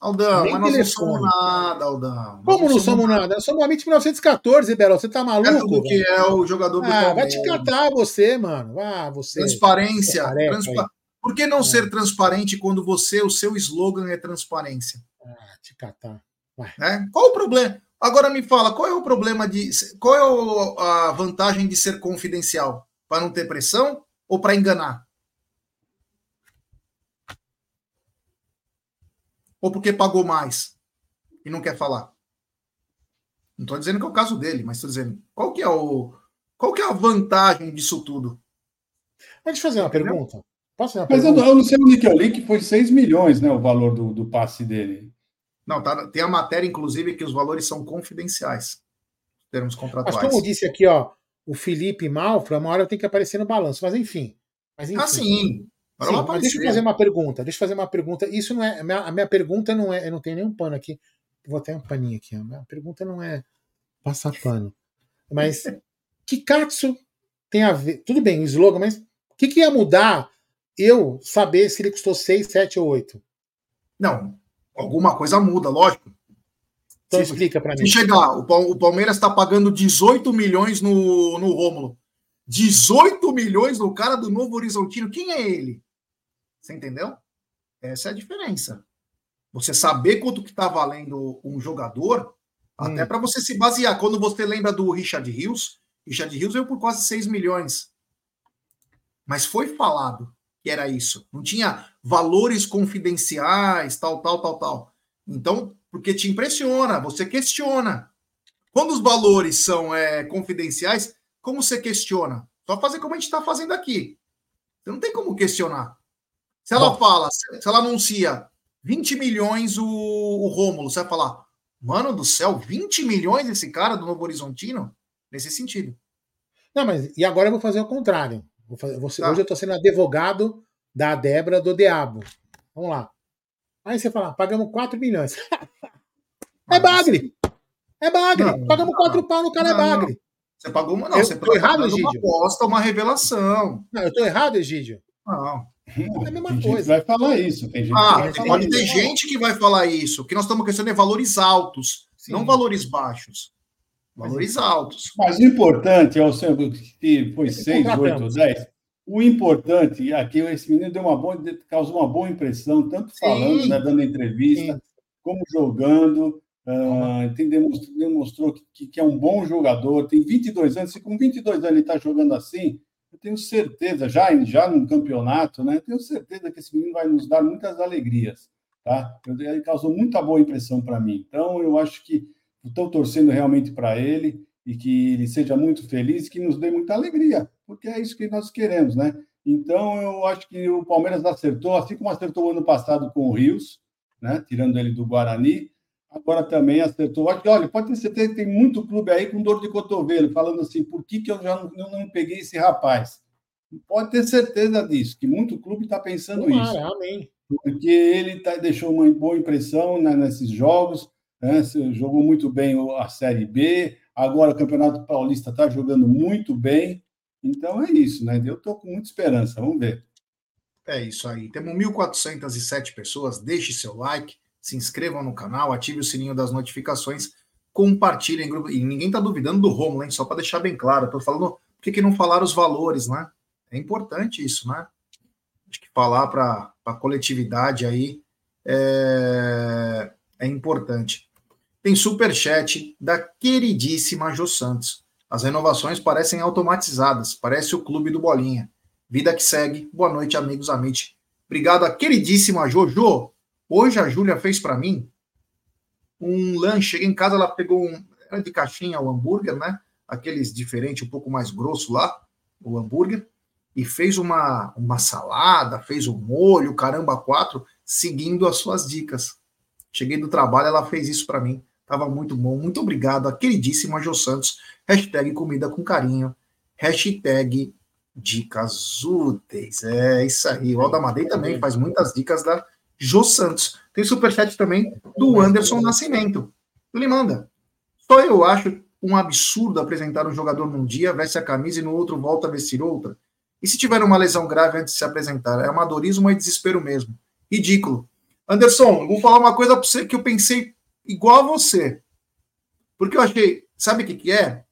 Aldão, mas nós não somos nada, Aldão. Como não, somos nada? nada? Eu sou amigo de 1914, Berol. Você tá maluco? É que é o jogador do Ah, vai te catar você, mano. Ah, você. Transparência. Transpa... Por que não é. ser transparente quando você, o seu slogan é transparência? Ah, te catar. É? Qual o problema? Agora me fala, qual é o problema de. Qual é a vantagem de ser confidencial? Para não ter pressão? Ou para enganar? Ou porque pagou mais e não quer falar? Não estou dizendo que é o caso dele, mas estou dizendo qual que é o qual que é a vantagem disso tudo? Pode fazer uma pergunta? Posso fazer uma mas pergunta? Eu, eu, não sei onde que eu li que foi 6 milhões, né, o valor do, do passe dele. Não, tá, tem a matéria, inclusive, que os valores são confidenciais, termos contratuais. Mas como disse aqui, ó, o Felipe Malfra, uma hora tem que aparecer no balanço, mas enfim. Mas, enfim ah, sim. sim mas deixa eu fazer uma pergunta. Deixa eu fazer uma pergunta. Isso não é. A minha, a minha pergunta não é. Eu não tenho nenhum pano aqui. Vou até um paninho aqui. A minha pergunta não é passar pano. Mas Kikatsu tem a ver. Tudo bem, o slogan, mas o que, que ia mudar eu saber se ele custou 6, 7 ou 8? Não, alguma coisa muda, lógico. Então se, explica para mim. Se chegar, o Palmeiras está pagando 18 milhões no, no Rômulo. 18 milhões no cara do Novo Horizontino. Quem é ele? Você entendeu? Essa é a diferença. Você saber quanto que está valendo um jogador, hum. até para você se basear. Quando você lembra do Richard Rios, Richard Rios veio por quase 6 milhões. Mas foi falado que era isso. Não tinha valores confidenciais, tal, tal, tal, tal. Então, porque te impressiona, você questiona. Quando os valores são é, confidenciais, como você questiona? Só fazer como a gente está fazendo aqui. Você não tem como questionar. Se ela Bom. fala, se ela anuncia 20 milhões o, o Rômulo, você vai falar, mano do céu, 20 milhões esse cara do Novo Horizontino? Nesse sentido. Não, mas e agora eu vou fazer o contrário. Vou fazer, vou, tá. Hoje eu estou sendo advogado da Débora do Diabo. Vamos lá. Aí você fala, pagamos 4 milhões. é bagre! É bagre! Não, pagamos 4 pau no cara, é não, é bagre. Você pagou uma, não. Eu você tô errado, Egídio. Uma aposta, uma revelação. Não, eu tô errado, Egídio. Não. É a mesma coisa. Gente vai falar isso. Tem gente ah, que pode ter gente que vai falar isso. O que nós estamos questionando é valores altos, Sim. não valores baixos. Valores altos. Mas o importante é o seu que foi 6, 8, 10. O importante é que esse menino deu uma boa, causou uma boa impressão, tanto falando, né, dando entrevista, Sim. como jogando. Uh, tem, demonstrou, demonstrou que, que, é um bom jogador, tem 22 anos. Se com 22 anos ele está jogando assim, eu tenho certeza, já, já no campeonato, né? Tenho certeza que esse menino vai nos dar muitas alegrias, tá? Ele causou muita boa impressão para mim. Então, eu acho que estou torcendo realmente para ele e que ele seja muito feliz, que nos dê muita alegria, porque é isso que nós queremos, né? Então, eu acho que o Palmeiras acertou, assim como acertou ano passado com o Rios, né? Tirando ele do Guarani, agora também acertou. Olha, pode ter certeza que tem muito clube aí com dor de cotovelo, falando assim, por que, que eu já não, eu não peguei esse rapaz? Pode ter certeza disso, que muito clube está pensando Tomara, isso. Amém. Porque ele tá, deixou uma boa impressão né, nesses jogos, né, jogou muito bem a Série B, agora o Campeonato Paulista está jogando muito bem. Então é isso, né? Eu estou com muita esperança, vamos ver. É isso aí. Temos 1.407 pessoas. Deixe seu like, se inscrevam no canal, ative o sininho das notificações, compartilhem. grupo. E ninguém está duvidando do Romulo, hein? Só para deixar bem claro. Estou falando por que, que não falar os valores, né? É importante isso, né? Acho que falar para a coletividade aí é, é importante. Tem super chat da queridíssima Jô Santos. As renovações parecem automatizadas, parece o clube do Bolinha. Vida que segue. Boa noite, amigos, amites. Obrigado a queridíssima Jojo. Hoje a Júlia fez para mim um lanche. Cheguei em casa, ela pegou um. Era de caixinha o hambúrguer, né? Aqueles diferentes, um pouco mais grosso lá, o hambúrguer. E fez uma, uma salada, fez um molho, caramba, quatro, seguindo as suas dicas. Cheguei do trabalho, ela fez isso para mim. Tava muito bom. Muito obrigado a queridíssima Jo Santos. Hashtag comida com carinho. Hashtag dicas úteis. É isso aí. O Aldamadei também faz muitas dicas da Jô Santos. Tem superchat também do Anderson Nascimento. Ele manda. Só eu acho um absurdo apresentar um jogador num dia, veste a camisa e no outro volta a vestir outra. E se tiver uma lesão grave antes de se apresentar? É amadorismo ou é desespero mesmo? Ridículo. Anderson, vou falar uma coisa para você que eu pensei igual a você. Porque eu achei, sabe o que, que é?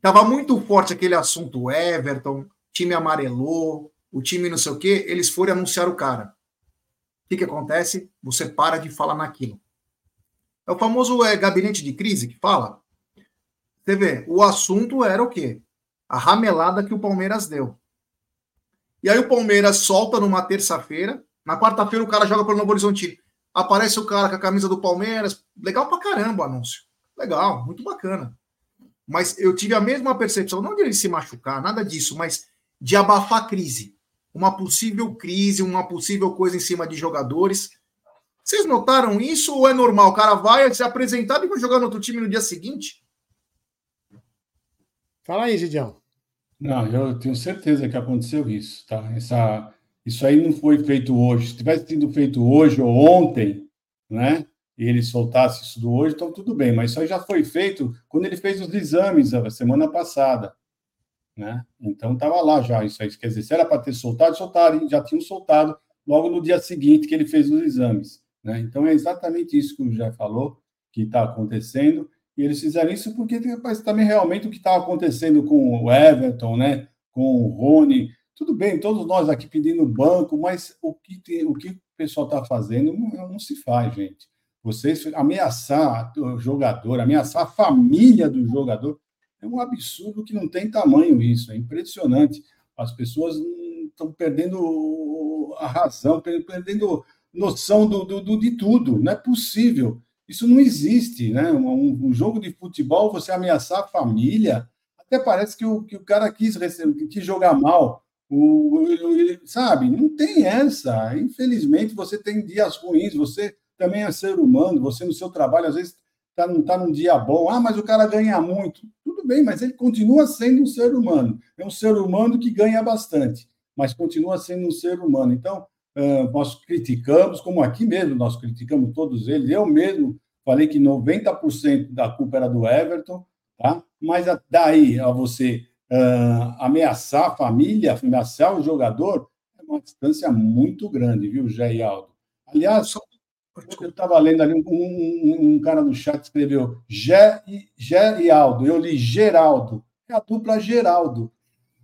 Tava muito forte aquele assunto Everton, time amarelou, o time não sei o quê, eles foram anunciar o cara que, que acontece? Você para de falar naquilo. É o famoso é, gabinete de crise que fala. Você vê, o assunto era o quê? A ramelada que o Palmeiras deu. E aí o Palmeiras solta numa terça-feira, na quarta-feira o cara joga pelo Novo Horizonte. Aparece o cara com a camisa do Palmeiras. Legal pra caramba o anúncio. Legal, muito bacana. Mas eu tive a mesma percepção, não de ele se machucar, nada disso, mas de abafar a crise uma possível crise, uma possível coisa em cima de jogadores. Vocês notaram isso ou é normal? O cara vai se apresentar e vai jogar no outro time no dia seguinte? Fala aí, Gidião. Não, eu tenho certeza que aconteceu isso, tá? Essa, isso aí não foi feito hoje. Se tivesse sido feito hoje ou ontem, né? E ele soltasse isso do hoje, então tudo bem. Mas isso aí já foi feito quando ele fez os exames a semana passada. Né? Então estava lá já isso aí. Quer dizer, se era para ter soltado, soltaram, já tinham soltado logo no dia seguinte que ele fez os exames. Né? Então é exatamente isso que o Jé falou, que está acontecendo. E eles fizeram isso porque parece também realmente o que estava acontecendo com o Everton, né? com o Rony. Tudo bem, todos nós aqui pedindo banco, mas o que, tem, o, que o pessoal está fazendo não, não se faz, gente. Vocês ameaçar o jogador, ameaçar a família do jogador, é um absurdo que não tem tamanho isso, é impressionante. As pessoas estão perdendo a razão, perdendo noção do, do, de tudo. Não é possível. Isso não existe, né? Um, um, jogo de futebol, você ameaçar a família, até parece que o, que o cara quis, receber, quis jogar mal. O, sabe? Não tem essa. Infelizmente, você tem dias ruins, você também é ser humano, você no seu trabalho, às vezes, está tá num dia bom. Ah, mas o cara ganha muito. Tudo bem, mas ele continua sendo um ser humano. É um ser humano que ganha bastante, mas continua sendo um ser humano. Então, nós criticamos, como aqui mesmo nós criticamos todos eles. Eu mesmo falei que 90% da culpa era do Everton, tá? mas daí a você uh, ameaçar a família, ameaçar o jogador, é uma distância muito grande, viu, Jé e Aldo? Aliás, eu estava lendo ali, um, um, um, cara no chat escreveu Jé e, e Aldo, eu li Geraldo, é a dupla Geraldo.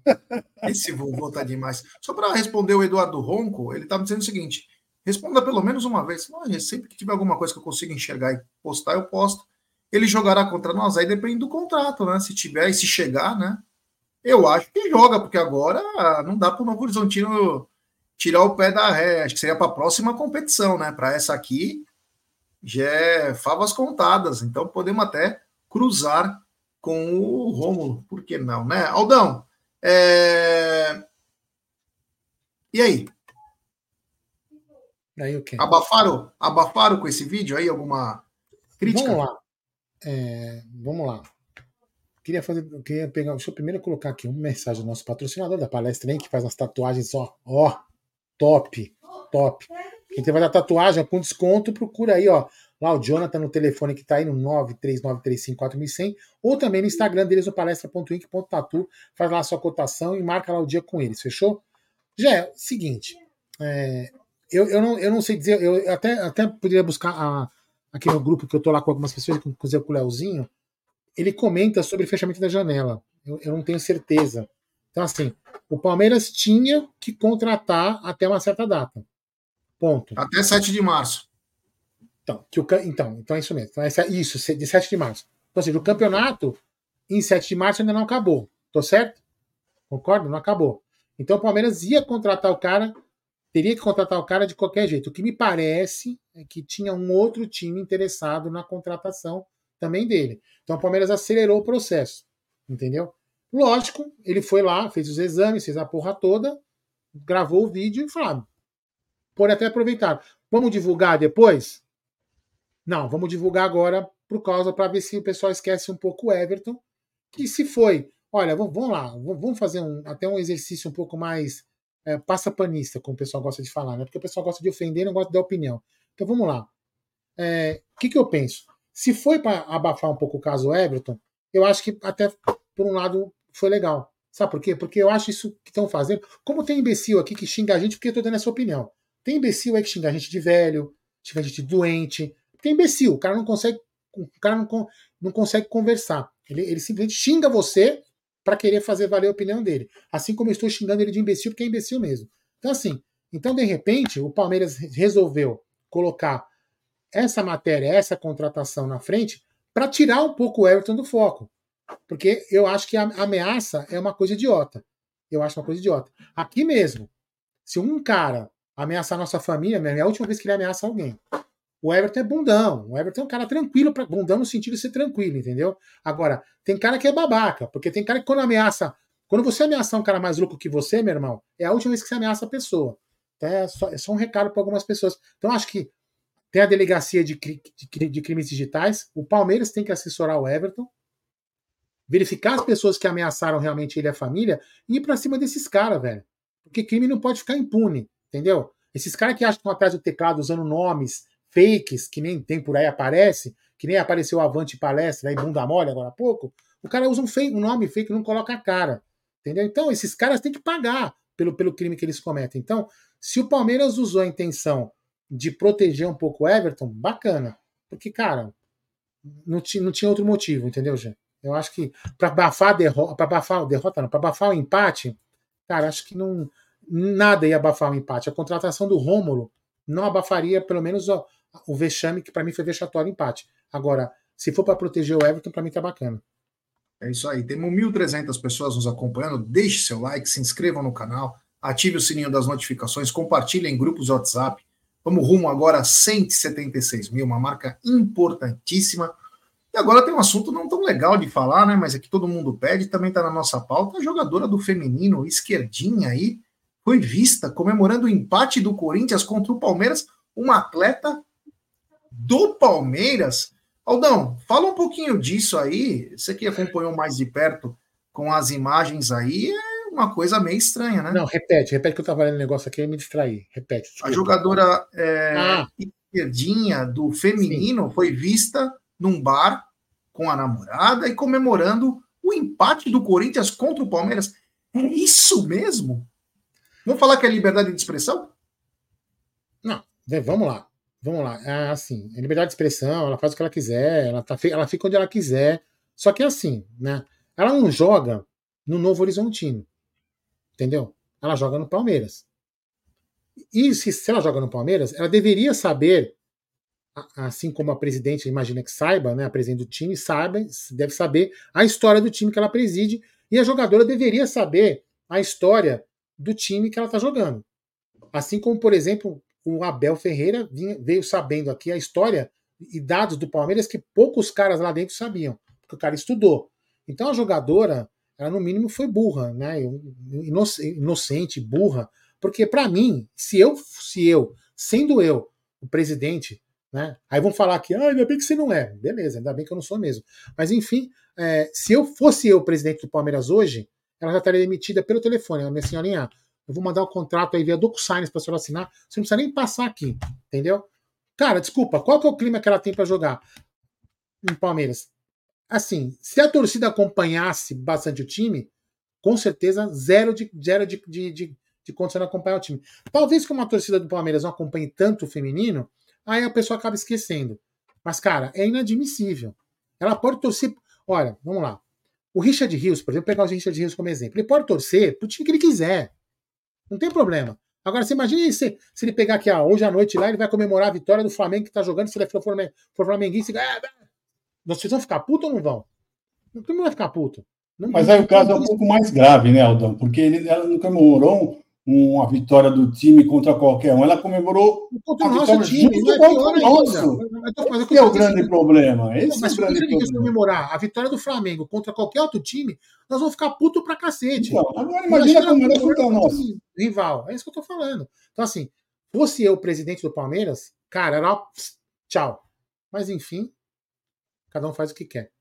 Esse vovô tá demais. Só para responder o Eduardo Ronco, ele tá me dizendo o seguinte: responda pelo menos uma vez. Não, sempre que tiver alguma coisa que eu consiga enxergar e postar, eu posto. Ele jogará contra nós, aí depende do contrato, né? Se tiver e se chegar, né? Eu acho que joga, porque agora não dá para o Novo Horizontino tirar o pé da ré. Acho que seria para a próxima competição, né? Para essa aqui, já é favas contadas. Então podemos até cruzar com o Rômulo. Por que não, né? Aldão, é... E aí? Aí o quê? Abafaram, abafaram com esse vídeo aí? Alguma crítica? Vamos lá. É, vamos lá. Queria fazer, queria pegar, deixa eu primeiro colocar aqui uma mensagem do nosso patrocinador da palestra, hein, que faz umas tatuagens, ó, ó, top, top. Quem tem dar tatuagem com desconto, procura aí, ó, lá o Jonathan no telefone que está aí no 939354100 ou também no Instagram deles, no palestra.inc.tatu, faz lá a sua cotação e marca lá o dia com eles, fechou? Já é seguinte, é, eu, eu, não, eu não sei dizer, eu até, até poderia buscar a, aqui no grupo que eu tô lá com algumas pessoas, inclusive com o Leozinho, ele comenta sobre fechamento da janela. Eu, eu não tenho certeza. Então, assim, o Palmeiras tinha que contratar até uma certa data. Ponto. Até 7 de março. Então, que o, então, então é isso mesmo. Então, é isso, de 7 de março. Então, ou seja, o campeonato em 7 de março ainda não acabou. Tô certo? Concordo? Não acabou. Então o Palmeiras ia contratar o cara, teria que contratar o cara de qualquer jeito. O que me parece é que tinha um outro time interessado na contratação também dele. Então o Palmeiras acelerou o processo. Entendeu? Lógico, ele foi lá, fez os exames, fez a porra toda, gravou o vídeo e falou: ah, pode até aproveitar. Vamos divulgar depois? Não, vamos divulgar agora por causa para ver se o pessoal esquece um pouco o Everton. Que se foi, olha, vamos lá, vamos fazer um, até um exercício um pouco mais é, passapanista, como o pessoal gosta de falar, né? Porque o pessoal gosta de ofender, não gosta de dar opinião. Então vamos lá. É, o que, que eu penso? Se foi para abafar um pouco o caso Everton, eu acho que até por um lado foi legal. Sabe por quê? Porque eu acho isso que estão fazendo. Como tem imbecil aqui que xinga a gente porque eu tô dando essa opinião. Tem imbecil aí que xinga a gente de velho, xinga a gente de doente, é imbecil, o cara não consegue, o cara não, não consegue conversar. Ele, ele simplesmente xinga você para querer fazer valer a opinião dele. Assim como eu estou xingando ele de imbecil, porque é imbecil mesmo. Então, assim, então, de repente, o Palmeiras resolveu colocar essa matéria, essa contratação na frente, para tirar um pouco o Everton do foco. Porque eu acho que a ameaça é uma coisa idiota. Eu acho uma coisa idiota. Aqui mesmo, se um cara ameaçar nossa família, é a última vez que ele ameaça alguém. O Everton é bundão. O Everton é um cara tranquilo, pra, bundão no sentido de ser tranquilo, entendeu? Agora, tem cara que é babaca, porque tem cara que quando ameaça. Quando você ameaçar um cara mais louco que você, meu irmão, é a última vez que você ameaça a pessoa. Então é só, é só um recado para algumas pessoas. Então acho que tem a delegacia de, de, de crimes digitais. O Palmeiras tem que assessorar o Everton, verificar as pessoas que ameaçaram realmente ele e a família e ir pra cima desses caras, velho. Porque crime não pode ficar impune, entendeu? Esses caras que acham que estão atrás do teclado usando nomes fakes que nem tem por aí aparece, que nem apareceu Avante Palestra aí, bunda mole agora há pouco, o cara usa um, fake, um nome fake e não coloca a cara. Entendeu? Então, esses caras têm que pagar pelo, pelo crime que eles cometem. Então, se o Palmeiras usou a intenção de proteger um pouco o Everton, bacana. Porque, cara, não, tinha, não tinha outro motivo, entendeu, gente? Eu acho que para abafar a derrota, para abafar derrota não, para abafar o empate, cara, acho que não nada ia abafar o empate. A contratação do Rômulo não abafaria pelo menos o, o vexame que para mim foi vexatório empate. Agora, se for para proteger o Everton, para mim tá bacana. É isso aí. Temos 1.300 pessoas nos acompanhando. Deixe seu like, se inscrevam no canal, ative o sininho das notificações, compartilhe em grupos WhatsApp. Vamos rumo agora a 176 mil, uma marca importantíssima. E agora tem um assunto não tão legal de falar, né? Mas é que todo mundo pede, também está na nossa pauta. A jogadora do feminino, esquerdinha aí, foi vista comemorando o empate do Corinthians contra o Palmeiras, uma atleta do Palmeiras. Aldão, fala um pouquinho disso aí. Você que acompanhou mais de perto com as imagens aí, é uma coisa meio estranha, né? Não, repete, repete que eu tava lendo um negócio aqui e me distraí. Repete. Desculpa. A jogadora é, ah. esquerdinha do feminino Sim. foi vista num bar com a namorada e comemorando o empate do Corinthians contra o Palmeiras. É isso mesmo? Vamos falar que é liberdade de expressão? Não, vamos lá. Vamos lá. É assim, é liberdade de expressão, ela faz o que ela quiser, ela, tá, ela fica onde ela quiser. Só que é assim, né? Ela não joga no Novo Horizontino. Entendeu? Ela joga no Palmeiras. E se, se ela joga no Palmeiras, ela deveria saber, assim como a presidente imagina que saiba, né? A presidente do time saiba, deve saber a história do time que ela preside, e a jogadora deveria saber a história do time que ela está jogando. Assim como, por exemplo, o Abel Ferreira veio sabendo aqui a história e dados do Palmeiras que poucos caras lá dentro sabiam, porque o cara estudou. Então a jogadora, ela no mínimo foi burra, né? Inocente, burra, porque para mim, se eu, se eu, sendo eu o presidente, né? Aí vão falar que, ah, ainda bem que você não é. Beleza, ainda bem que eu não sou mesmo. Mas enfim, é, se eu fosse eu presidente do Palmeiras hoje, ela já estaria demitida pelo telefone. Ela, minha senhorinha, eu vou mandar o contrato aí via DocuSign para a senhora assinar. Você não precisa nem passar aqui, entendeu? Cara, desculpa, qual que é o clima que ela tem para jogar no Palmeiras? Assim, se a torcida acompanhasse bastante o time, com certeza zero de, zero de, de, de, de condição de acompanhar o time. Talvez como a torcida do Palmeiras não acompanhe tanto o feminino, aí a pessoa acaba esquecendo. Mas, cara, é inadmissível. Ela pode torcer. Olha, vamos lá. O Richard Rios, por exemplo, pegar o Richard Rios como exemplo, ele pode torcer pro time que ele quiser. Não tem problema. Agora, você imagina se, se ele pegar aqui, hoje à noite lá, ele vai comemorar a vitória do Flamengo que tá jogando, se ele for, for, for flamenguista, ah, vocês vão ficar puto ou não vão? Todo mundo vai ficar puto. Não, Mas aí o caso é um pouco mais grave, né, Aldão? Porque ele, ela não comemorou uma vitória do time contra qualquer um. Ela comemorou contra o nosso time, junto é contra o nosso. Esse é o grande problema. Esse mas é o grande se a gente comemorar a vitória do Flamengo contra qualquer outro time, nós vamos ficar puto pra cacete. Então, agora imagina como é contra o nosso. Rival, é isso que eu tô falando. Então, assim, fosse eu presidente do Palmeiras, cara, era tchau. Mas, enfim, cada um faz o que quer.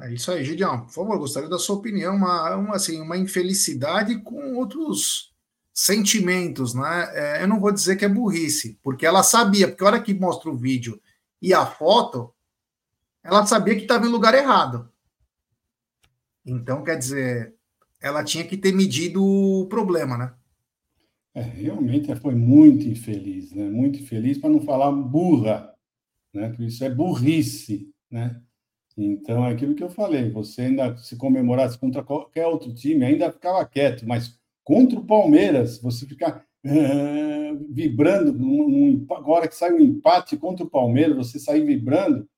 É isso aí, Gideão. Por favor, gostaria da sua opinião. Uma, uma, assim, uma infelicidade com outros sentimentos, né? É, eu não vou dizer que é burrice, porque ela sabia, porque a hora que mostra o vídeo e a foto, ela sabia que estava em lugar errado. Então, quer dizer, ela tinha que ter medido o problema, né? É, realmente foi muito infeliz, né? Muito infeliz, para não falar burra, né? Porque isso é burrice, né? Então, é aquilo que eu falei, você ainda se comemorasse contra qualquer outro time, ainda ficava quieto, mas Contra o Palmeiras, você ficar uh, vibrando, num, agora que sai um empate contra o Palmeiras, você sair vibrando,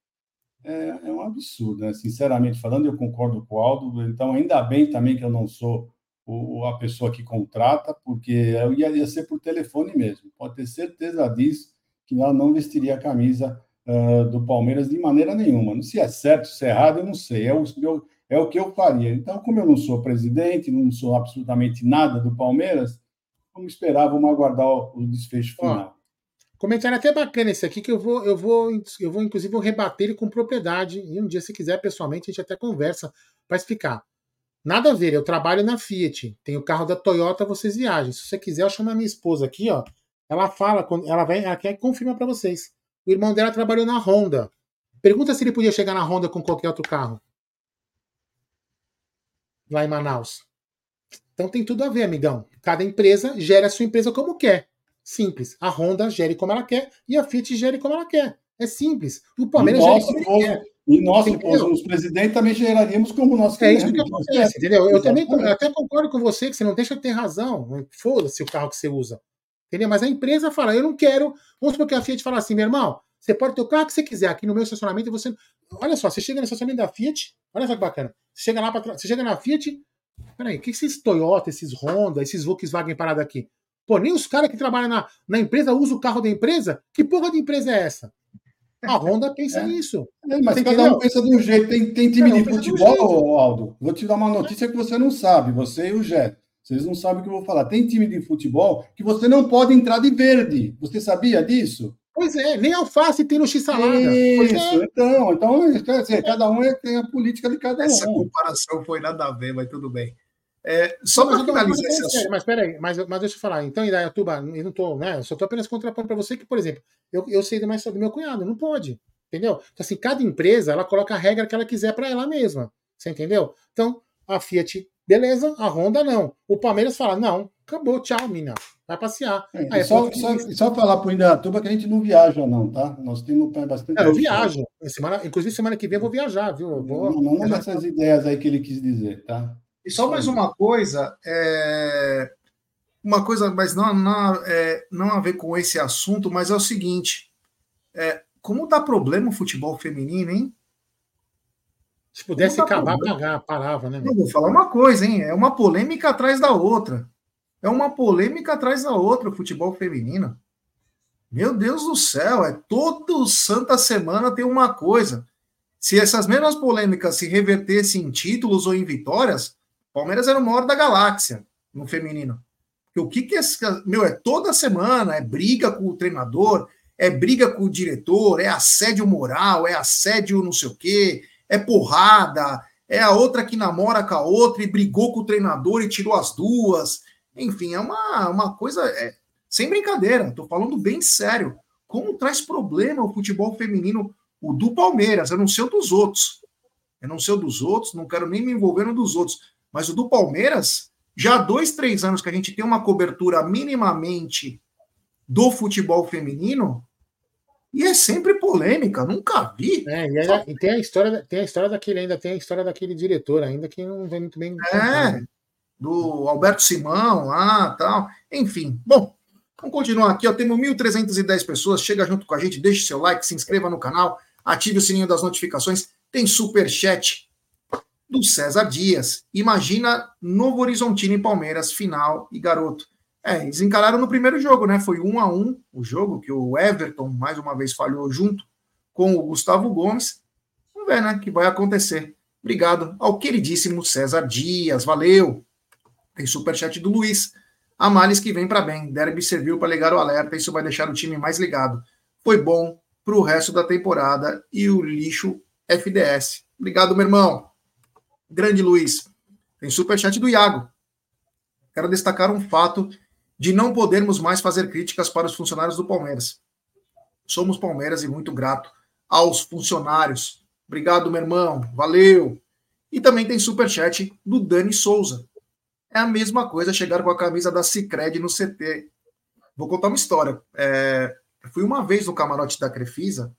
é, é, um absurdo, né? Sinceramente falando, eu concordo com o Aldo. Então, ainda bem também que eu não sou o, a pessoa que contrata, porque eu ia, ia ser por telefone mesmo. Pode ter certeza disso, que ela não vestiria a camisa uh, do Palmeiras de maneira nenhuma. Se é certo, se é errado, eu não sei. É o meu é o que eu faria. Então, como eu não sou presidente, não sou absolutamente nada do Palmeiras, vamos esperar, vamos aguardar o desfecho final. Ó, comentário até bacana esse aqui, que eu vou, eu vou, eu vou, inclusive, vou rebater ele com propriedade. E um dia, se quiser, pessoalmente, a gente até conversa para explicar. Nada a ver, eu trabalho na Fiat, tem o carro da Toyota, vocês viajam. Se você quiser, eu chamo a minha esposa aqui, ó. Ela fala, ela vem, ela quer confirma para vocês. O irmão dela trabalhou na Honda. Pergunta se ele podia chegar na Honda com qualquer outro carro lá em Manaus. Então tem tudo a ver, amigão. Cada empresa gera a sua empresa como quer. Simples. A Honda gere como ela quer e a Fiat gere como ela quer. É simples. O E Palmeiras se como fosse- quer. e nós, se Entendeu? fôssemos presidente, também geraríamos como nós É isso que queremos. acontece, entendeu? Eu também Exatamente. eu até concordo com você que você não deixa de ter razão. Foda-se o carro que você usa. Entendeu? Mas a empresa fala, eu não quero. Vamos supor que a Fiat fala assim, meu irmão, você pode ter o carro que você quiser aqui no meu estacionamento e você. Olha só, você chega no estacionamento da Fiat, olha só que bacana. Você chega lá trás, você chega na Fiat. Peraí, o que esses Toyota, esses Honda, esses Volkswagen parados aqui? Pô, nem os caras que trabalham na, na empresa usam o carro da empresa? Que porra de empresa é essa? A Honda pensa É. nisso. É, mas cada entendeu? um pensa de um jeito. Tem, tem time um de futebol, Aldo. Vou te dar uma notícia que você não sabe, você e o Jé. Vocês não sabem o que eu vou falar. Tem time de futebol que você não pode entrar de verde. Você sabia disso? Pois é, nem alface tem no X-Salada. Pois Isso, é. então, então cada um é- tem a política de cada Essa um. comparação foi nada a ver, mas tudo bem. É, só para finalizar mas, esse assunto. mas peraí, mas, mas deixa eu falar. Então, Indaiatuba, eu não tô, né? Eu só tô apenas contrapondo para você que, por exemplo, eu, eu sei mais sobre meu cunhado, não pode. Entendeu? Então, assim, cada empresa ela coloca a regra que ela quiser para ela mesma. Você entendeu? Então, a Fiat, beleza, a Honda não. O Palmeiras fala: não, acabou, tchau, mina. Vai passear. É, Aí, e só, pô, só, só falar para o Indaiatuba que a gente não viaja, não, tá? Nós temos bastante. Não, eu viajo. Semana, inclusive, semana que vem eu vou viajar, viu? Vou, Não, não, não já- dessas ideias aí que ele quis dizer, tá? E só mais uma coisa, é, uma coisa, mas não, não, é, não a ver com esse assunto, mas é o seguinte: é, como dá problema o futebol feminino, hein? Se pudesse acabar, pagar, parava, né? Eu meu? vou falar uma coisa, hein? É uma polêmica atrás da outra. É uma polêmica atrás da outra o futebol feminino. Meu Deus do céu, é todo santa semana tem uma coisa. Se essas mesmas polêmicas se revertessem em títulos ou em vitórias, Palmeiras era o maior da galáxia no feminino. Porque o que que é, meu, é toda semana, é briga com o treinador, é briga com o diretor, é assédio moral, é assédio não sei o quê, é porrada, é a outra que namora com a outra e brigou com o treinador e tirou as duas. Enfim, é uma, uma coisa. é, sem brincadeira, tô falando bem sério. Como traz problema o futebol feminino, o do Palmeiras, eu não sei o dos outros. Eu não sei o dos outros, não quero nem me envolver no dos outros. Mas o do Palmeiras, já há dois, três anos que a gente tem uma cobertura minimamente do futebol feminino, e é sempre polêmica, nunca vi. É, e, aí- e tem a história, tem a história daquele ainda, tem a história daquele diretor ainda que não vem muito bem. É, do Alberto Simão lá tal. Enfim, bom, vamos continuar aqui. Ó, temos 1.310 pessoas. Chega junto com a gente, deixe seu like, se inscreva no canal, ative o sininho das notificações. Tem super chat do César Dias. Imagina Novo Horizontino e Palmeiras, final e garoto. É, eles encararam no primeiro jogo, né? Foi um a um o jogo, que o Everton mais uma vez falhou junto com o Gustavo Gomes. Vamos ver, né? Que vai acontecer. Obrigado ao queridíssimo César Dias. Valeu! Tem superchat do Luiz. A males que vem para bem. Derby serviu para ligar o alerta. Isso vai deixar o time mais ligado. Foi bom para o resto da temporada e o lixo FDS. Obrigado, meu irmão. Grande Luiz. Tem superchat do Iago. Quero destacar um fato de não podermos mais fazer críticas para os funcionários do Palmeiras. Somos Palmeiras e muito grato aos funcionários. Obrigado, meu irmão. Valeu. E também tem superchat do Dani Souza. É a mesma coisa chegar com a camisa da Cicred no CT. Vou contar uma história. É, fui uma vez no camarote da Crefisa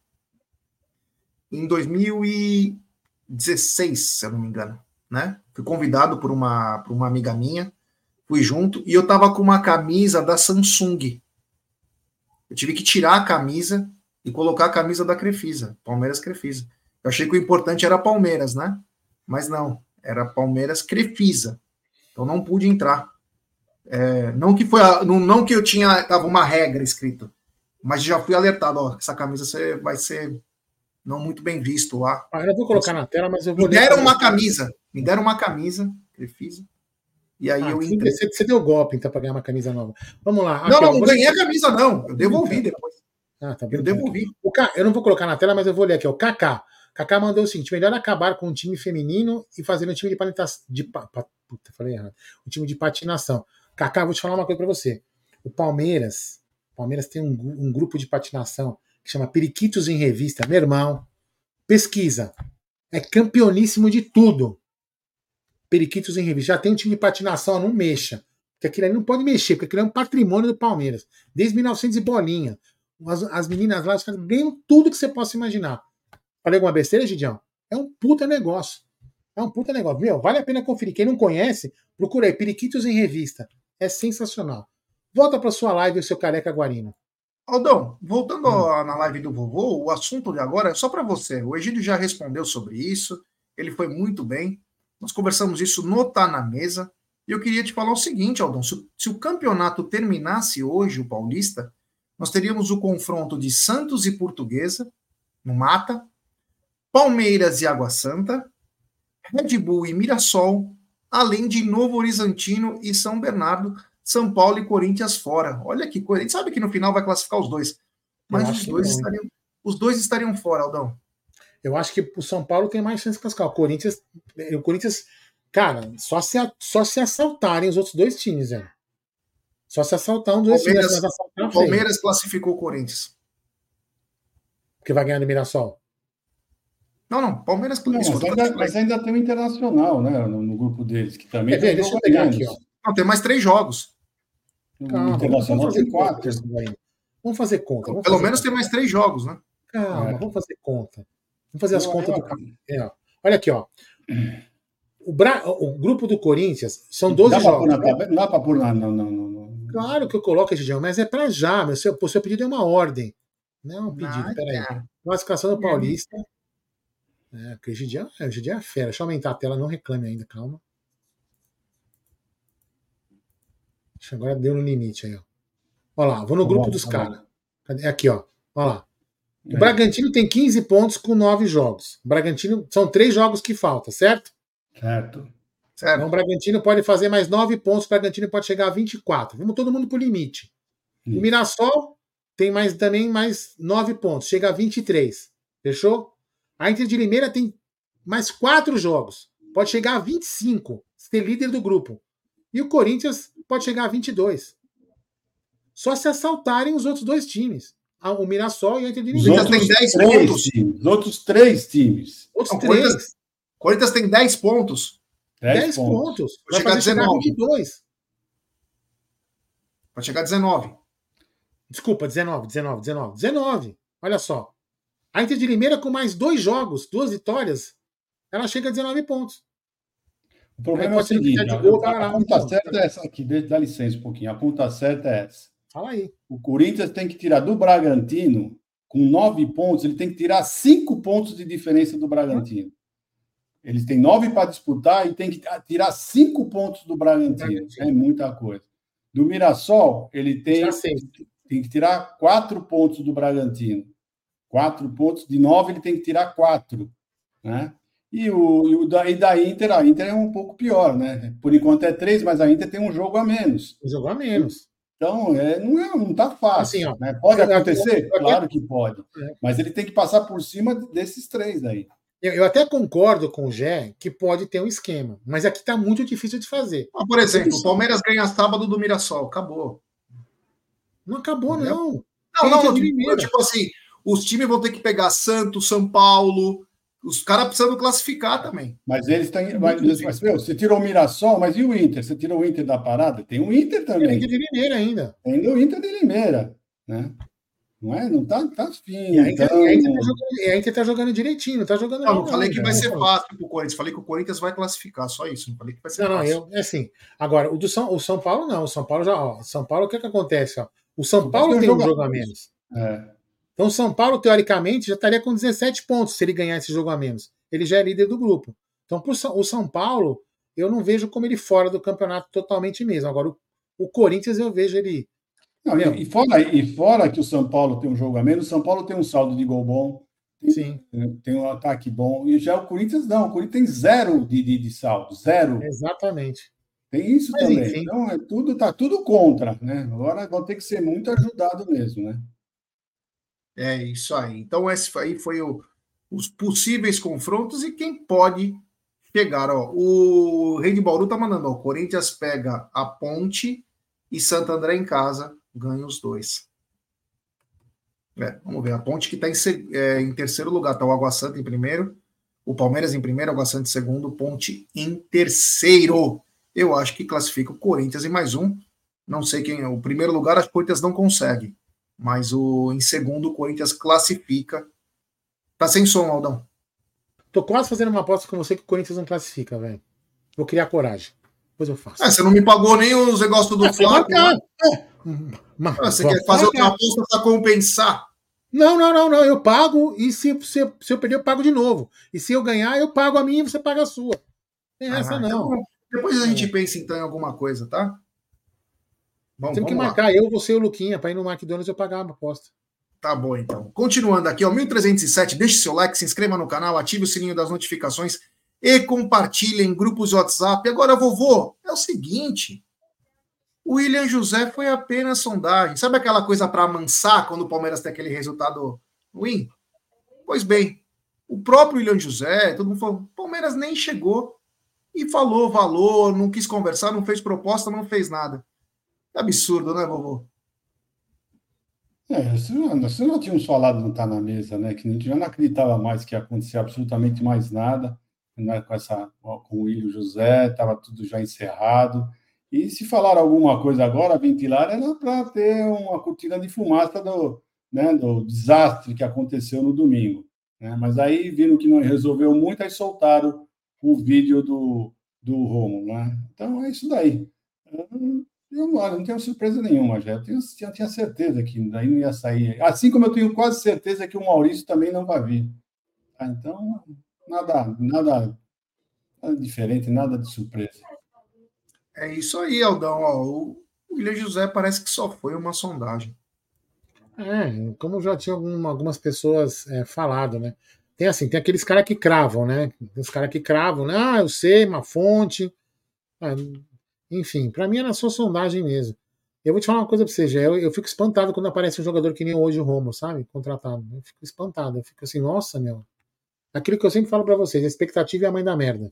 em 2016, se eu não me engano, né? Fui convidado por uma, por uma amiga minha, fui junto e eu tava com uma camisa da Samsung. Eu tive que tirar a camisa e colocar a camisa da Crefisa, Palmeiras Crefisa. Eu achei que o importante era Palmeiras, né? Mas não, era Palmeiras Crefisa. Então não pude entrar. É, não que foi a- não, não que eu tinha tava uma regra escrito, mas já fui alertado, ó, essa camisa você vai ser não muito bem visto lá. Ah, eu vou colocar na tela, mas eu vou Me deram uma camisa, me deram uma camisa, Crefisa. E aí Ah, eu você, entrei. você- você deu golpe, então, para ganhar uma camisa nova. Vamos lá. Não, Aqui, não, não vou- ganhei a camisa não, eu devolvi depois. Ah, tá Eu devolvi. O Ca- Eu não vou colocar na tela, mas eu vou ler aqui. O Kaká. Kaká mandou o seguinte: melhor acabar com um time feminino e fazer um time de patinação. De, pa- pa- puta, falei errado. Um time de patinação. Kaká, vou te falar uma coisa pra você. O Palmeiras. O Palmeiras tem um, um grupo de patinação que chama Periquitos em Revista. Meu irmão, pesquisa. É campeoníssimo de tudo. Periquitos em Revista. Já tem um time de patinação, não mexa. Porque aquilo aí não pode mexer, porque aquilo é um patrimônio do Palmeiras. Desde 1900 e bolinha. as, as meninas lá ganham tudo que você possa imaginar. Falei alguma besteira, Gidião? É um puta negócio. É um puta negócio. Meu, vale a pena conferir. Quem não conhece, procura aí, Periquitos em Revista. É sensacional. Volta para sua live, o seu careca guarino. Aldão, voltando hum. na live do vovô, o assunto de agora é só para você. O Egídio já respondeu sobre isso, ele foi muito bem. Nós conversamos isso no Tá na Mesa. E eu queria te falar o seguinte, Aldão: se, se o campeonato terminasse hoje, o Paulista, nós teríamos o confronto de Santos e Portuguesa, no Mata, Palmeiras e Água Santa, Red Bull e Mirassol, além de Novo Horizontino e São Bernardo, São Paulo e Corinthians fora. Olha que coisa. A gente sabe que no final vai classificar os dois. Mas os dois, estariam, os dois estariam fora, Aldão. Eu acho que o São Paulo tem mais chance de classificar. O Corinthians, o Corinthians, cara, só se, só se assaltarem os outros dois times, velho. Só se assaltar um dos Palmeiras, times. O Palmeiras classificou o Corinthians. Porque vai ganhar no Mirassol. Não, não, Palmeiras não, mas, ainda, mas ainda tem o Internacional, né? No, no grupo deles, que também. É, deixa eu pegar aqui, ó. Não, tem mais três jogos. Calma, Internacional tem quatro. Vamos fazer conta. Vamos Pelo fazer menos conta. tem mais três jogos, né? Calma, é. vamos fazer conta. Vamos fazer as não, contas do é, Olha aqui, ó. O, Bra... o grupo do Corinthians são 12 dá jogos. Não dá para pôr na. Não, não, não, Claro que eu coloco esse jogo, mas é para já. Meu, seu, o seu pedido é uma ordem. Não é um pedido, peraí. Classificação do Paulista. É, porque o Gideon, é, o Gideon é fera. Deixa eu aumentar a tela, não reclame ainda, calma. Agora deu no limite aí, ó. Olha lá, vou no tá grupo bom, dos tá caras. É aqui, ó. Olha lá. O é. Bragantino tem 15 pontos com 9 jogos. O Bragantino são três jogos que faltam, certo? Certo. certo. Então o Bragantino pode fazer mais 9 pontos, o Bragantino pode chegar a 24. Vamos todo mundo pro limite. Isso. O Mirassol tem mais também mais 9 pontos, chega a 23. Fechou? A Inter de Limeira tem mais 4 jogos, pode chegar a 25, ser líder do grupo. E o Corinthians pode chegar a 22. Só se assaltarem os outros dois times o Mirassol e a Inter de Limeira. Corinthians tem 10 pontos. Times, outros três times. Outros Não, três. Corinthians, Corinthians tem 10 pontos. 10, 10 pontos. pontos. Vai chegar a 19. Chegar 22. Vai chegar a 19. Desculpa, 19, 19, 19. 19. Olha só. A Inter de Limeira, com mais dois jogos, duas vitórias, ela chega a 19 pontos. O problema é o seguinte: a, gol, a, a conta certa é essa aqui, dá licença um pouquinho. A conta certa é essa. Fala aí. O Corinthians tem que tirar do Bragantino, com nove pontos, ele tem que tirar cinco pontos de diferença do Bragantino. Eles têm nove para disputar e tem que tirar cinco pontos do Bragantino. É muita coisa. Do Mirassol, ele tem, tem que tirar quatro pontos do Bragantino. Quatro pontos. De nove, ele tem que tirar quatro. Né? E, o, e, o da, e da Inter, a Inter é um pouco pior, né? Por enquanto é três, mas a Inter tem um jogo a menos. Um jogo a menos. Então, é, não, é, não tá fácil. Assim, ó, né? Pode acontecer? Claro que pode. É. Mas ele tem que passar por cima desses três aí. Eu, eu até concordo com o Gé que pode ter um esquema, mas aqui está muito difícil de fazer. Ah, por exemplo, o Palmeiras ganha sábado do Mirassol, acabou. Não acabou, não. Não, não, não tipo, tipo assim, os times vão ter que pegar Santos, São Paulo, os caras precisam classificar também. Mas eles têm. Mas, mas, meu, você tirou o Mirassol, mas e o Inter? Você tirou o Inter da parada? Tem o Inter também. Tem o Inter de Limeira ainda. Tem o Inter de Limeira. Né? Não é? Não tá, tá fino. E a Inter, então... a Inter, tá, jogando, a Inter tá jogando direitinho, não tá jogando. Não, não falei que vai ser fácil pro Corinthians. Falei que o Corinthians vai classificar, só isso. Não falei que vai ser não, fácil. Não, eu, é assim. Agora, o do São, o São Paulo não. O São Paulo já. Ó, São Paulo, o que, que acontece? Ó? O São Paulo tem um jogo a menos. É. Então, o São Paulo, teoricamente, já estaria com 17 pontos se ele ganhar esse jogo a menos ele já é líder do grupo. Então, o São Paulo, eu não vejo como ele fora do campeonato totalmente mesmo. Agora, o, o Corinthians, eu vejo ele. Não, e, fora, e fora que o São Paulo tem um jogo a menos, o São Paulo tem um saldo de gol bom. Sim. Tem um ataque bom. E já o Corinthians não. O Corinthians tem zero de, de, de saldo. Zero. Exatamente. Tem isso Mas, também. Enfim. Então, é tudo, tá tudo contra, né? Agora vão ter que ser muito ajudado mesmo, né? É isso aí. Então, esse aí foi o, os possíveis confrontos e quem pode chegar. Ó, o Rei de Bauru tá mandando, ó, o Corinthians pega a Ponte e Santo André em casa, ganha os dois. É, vamos ver, a Ponte que está em, é, em, terceiro lugar, tá o Água Santa em primeiro, o Palmeiras em primeiro, Água Santa em segundo, Ponte em terceiro. Eu acho que classifica o Corinthians em mais um. Não sei quem é. O primeiro lugar, as Corinthians não consegue. Mas o em segundo o Corinthians classifica. Tá sem som, Aldão. Tô quase fazendo uma aposta com você que o Corinthians não classifica, velho. Vou criar coragem. Depois eu faço. Ah, você não me pagou nem os negócios do Ah, Flávio. marcar. né? É. Ma- Ah, Você quer fazer outra aposta para compensar? Não, não, não, não. Eu pago e se, se, se eu perder, eu pago de novo. E se eu ganhar, eu pago a minha e você paga a sua. Tem essa Ah, não. então, depois a gente pensa então em alguma coisa, tá? Bom, Temos que vamos lá. marcar eu, você e o Luquinha pra ir no McDonald's e eu pagar uma aposta. Tá bom, então. Continuando aqui, ó, 1307, deixe seu like, se inscreva no canal, ative o sininho das notificações e compartilhe em grupos de WhatsApp. Agora, vovô, é o seguinte: o William José foi apenas sondagem. Sabe aquela coisa para amansar quando o Palmeiras tem aquele resultado ruim? Pois bem, o próprio William José, todo mundo falou, Palmeiras nem chegou e falou valor, não quis conversar, não fez proposta, não fez nada. Absurdo, né, vovô? É, nós já tínhamos falado não tá na mesa, né? Que a gente já não acreditava mais que ia acontecer absolutamente mais nada, né? Com essa, com o William José, estava tudo já encerrado. E se falar alguma coisa agora, ventilar, era para ter uma cortina de fumaça do, né, do desastre que aconteceu no domingo. Né? Mas aí viram que não resolveu muito, aí soltaram o vídeo do, do Romulo, né? Então é isso daí. Eu, olha, não tenho surpresa nenhuma, já. Eu, tenho, eu tinha certeza que daí não ia sair. Assim como eu tenho quase certeza que o Maurício também não vai vir. Tá? Então, nada, nada, nada diferente, nada de surpresa. É isso aí, Aldão. Ó, o William José parece que só foi uma sondagem. É, como já tinha alguma- algumas pessoas é, falado, né? Tem assim, tem aqueles caras que cravam, né? Tem os caras que cravam, né? Ah, eu sei, uma fonte. Ah, enfim, pra mim era só sondagem mesmo. Eu vou te falar uma coisa pra você, já. Eu, eu fico espantado quando aparece um jogador que nem hoje o Romo, sabe? Contratado. Eu fico espantado. Eu fico assim, nossa, meu. Aquilo que eu sempre falo pra vocês, a expectativa é a mãe da merda.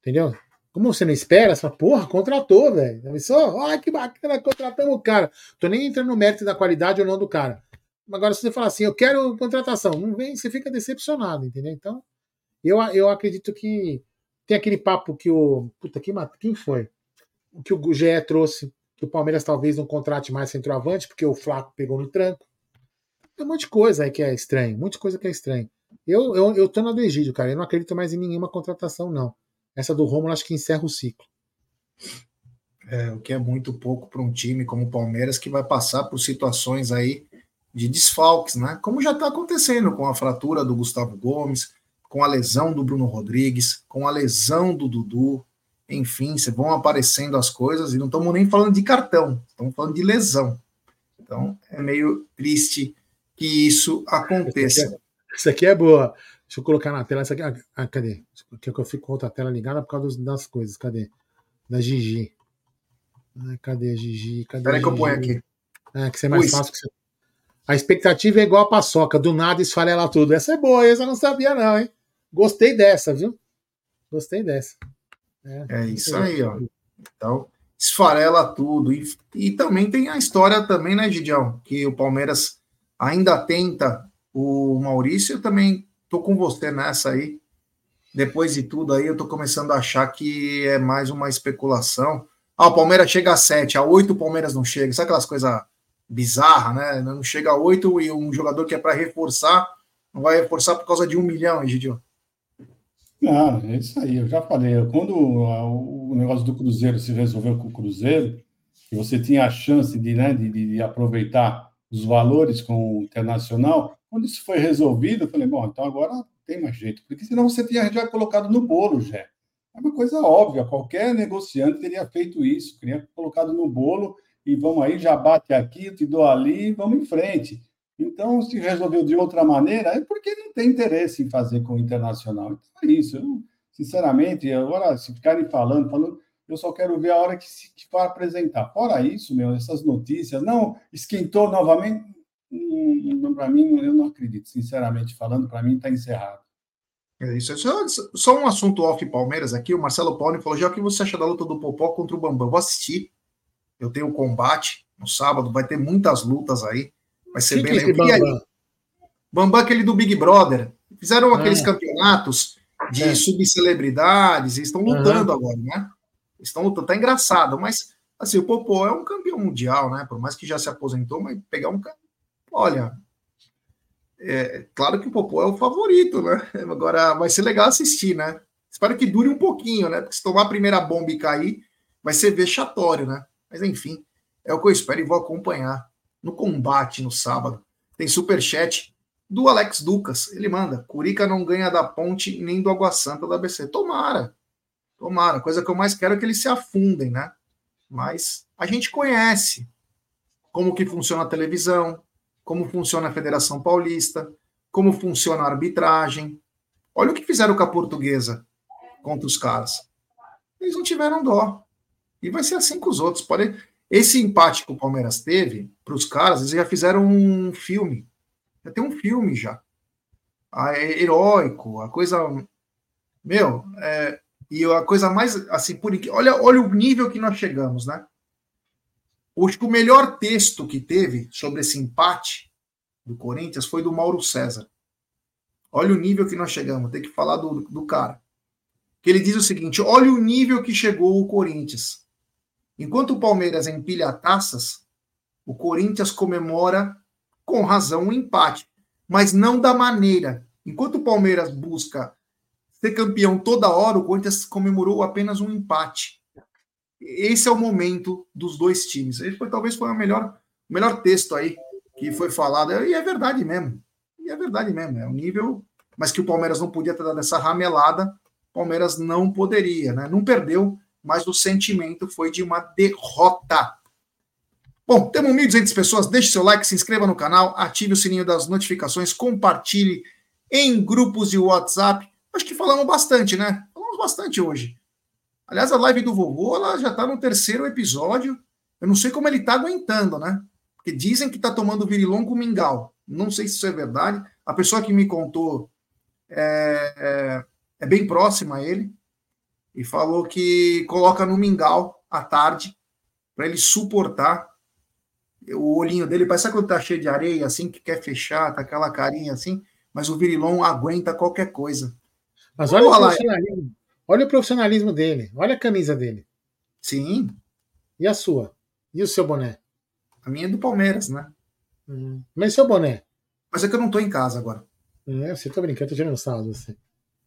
Entendeu? Como você não espera, fala, porra, contratou, velho. Pensou? Ai, que bacana, contratamos o cara. Tô nem entrando no mérito da qualidade ou não do cara. Agora, se você falar assim, eu quero contratação, não vem, você fica decepcionado, entendeu? Então, eu, eu acredito que tem aquele papo que o. Puta, que, quem foi? O que o GE trouxe, que o Palmeiras talvez não contrate mais centroavante, porque o Flaco pegou no tranco. Tem um monte de coisa aí que é estranho, muita coisa que é estranho. Eu, eu, eu tô na do Egídio, cara. Eu não acredito mais em nenhuma contratação, não. Essa do Romulo acho que encerra o ciclo. É, o que é muito pouco para um time como o Palmeiras que vai passar por situações aí de desfalques, né? Como já está acontecendo com a fratura do Gustavo Gomes, com a lesão do Bruno Rodrigues, com a lesão do Dudu. Enfim, se vão aparecendo as coisas e não estamos nem falando de cartão, estamos falando de lesão. Então é meio triste que isso aconteça. Isso aqui é boa. Deixa eu colocar na tela. Essa aqui, ah, ah, cadê? Quer que eu fico com outra tela ligada por causa das coisas. Cadê? Da Gigi. Ai, cadê a Gigi? Cadê Espera a aí que eu ponho aqui. É, que você é mais Pus. fácil que você. A expectativa é igual a paçoca, do nada esfarela tudo. Essa é boa, essa eu não sabia, não, hein? Gostei dessa, viu? Gostei dessa. É isso aí, ó. Então, esfarela tudo. E, e também tem a história também, né, Gidião? Que o Palmeiras ainda tenta o Maurício. Eu também tô com você nessa aí. Depois de tudo aí, eu tô começando a achar que é mais uma especulação. Ah, o Palmeiras chega a 7, a 8 o Palmeiras não chega. Sabe aquelas coisas bizarras, né? Não chega a 8 e um jogador que é para reforçar, não vai reforçar por causa de um milhão, Gidião. Não, é isso aí, eu já falei. Quando a- o negócio do Cruzeiro se resolveu com o Cruzeiro, e você tinha a chance de, né, de, de- aproveitar os valores com o Internacional, quando isso foi resolvido, eu falei, bom, então agora tem mais jeito, porque senão você tinha já colocado no bolo, já. É uma coisa óbvia, qualquer negociante teria feito isso, teria colocado no bolo e vamos aí, já bate aqui, eu te dou ali, vamos em frente. Então, se resolveu de outra maneira, é porque não tem interesse em fazer com o Internacional. Então, é isso. Eu, sinceramente, agora, se ficarem falando, falando, eu só quero ver a hora que se for apresentar. Fora isso, meu, essas notícias, não, esquentou novamente, hum, para mim, eu não acredito, sinceramente falando, para mim está encerrado. É isso. Só, só um assunto off Palmeiras aqui. O Marcelo Pauli falou: já o que você acha da luta do Popó contra o Bambam? Vou assistir. Eu tenho o combate no sábado, vai ter muitas lutas aí. Vai ser Quem bem que é esse legal. Bambam? Bambam, aquele do Big Brother. Fizeram Ah. aqueles campeonatos de É. subcelebridades e estão lutando agora, né? Estão lutando. Tá engraçado, mas Assim, o Popó é um campeão mundial, né? Por mais que já se aposentou, mas pegar um. Olha, é, claro que o Popó é o favorito, né? Agora vai ser legal assistir, né? Espero que dure um pouquinho, né? Porque se tomar a primeira bomba e cair, vai ser vexatório, né? Mas enfim, é o que eu espero e vou acompanhar no combate no sábado. Tem super chat do Alex Ducas. Ele manda: Curica não ganha da Ponte nem do Água Santa da ABC. Tomara, tomara. A coisa que eu mais quero é que eles se afundem, né? Mas a gente conhece como que funciona a televisão, como funciona a Federação Paulista, como funciona a arbitragem. Olha o que fizeram com a portuguesa contra os caras. Eles não tiveram dó. E vai ser assim com os outros. Pode... Esse empate que o Palmeiras teve, para os caras, eles já fizeram um filme. Já tem um filme já. Ah, é heróico, a coisa. Meu, é... e a coisa mais assim, por olha, olha o nível que nós chegamos, né? Acho que o melhor texto que teve sobre esse empate do Corinthians foi do Mauro César. Olha o nível que nós chegamos, tem que falar do, do cara. Que ele diz o seguinte: olha o nível que chegou o Corinthians. Enquanto o Palmeiras empilha taças, o Corinthians comemora com razão o empate, mas não da maneira. Enquanto o Palmeiras busca ser campeão toda hora, o Corinthians comemorou apenas um empate esse é o momento dos dois times. Esse foi, talvez foi o melhor, melhor texto aí que foi falado. E é verdade mesmo. E é verdade mesmo. É um nível. Mas que o Palmeiras não podia ter dado essa ramelada. O Palmeiras não poderia, né? Não perdeu, mas o sentimento foi de uma derrota. Bom, temos 1.200 pessoas. Deixe seu like, se inscreva no canal, ative o sininho das notificações, compartilhe em grupos de WhatsApp. Acho que falamos bastante, né? Falamos bastante hoje. Aliás, a live do vovô ela já está no terceiro episódio. Eu não sei como ele está aguentando, né? Porque dizem que está tomando virilão com mingau. Não sei se isso é verdade. A pessoa que me contou é, é, é bem próxima a ele e falou que coloca no mingau à tarde para ele suportar. O olhinho dele parece quando tá cheio de areia, assim, que quer fechar, tá aquela carinha assim, mas o virilão aguenta qualquer coisa. Mas olha o profissionalismo. Olha o profissionalismo dele. Olha a camisa dele. Sim. E a sua? E o seu boné? A minha é do Palmeiras, né? Hum. Mas seu boné? Mas é que eu não tô em casa agora. É, você tá brincando, eu tô tirando sarro você.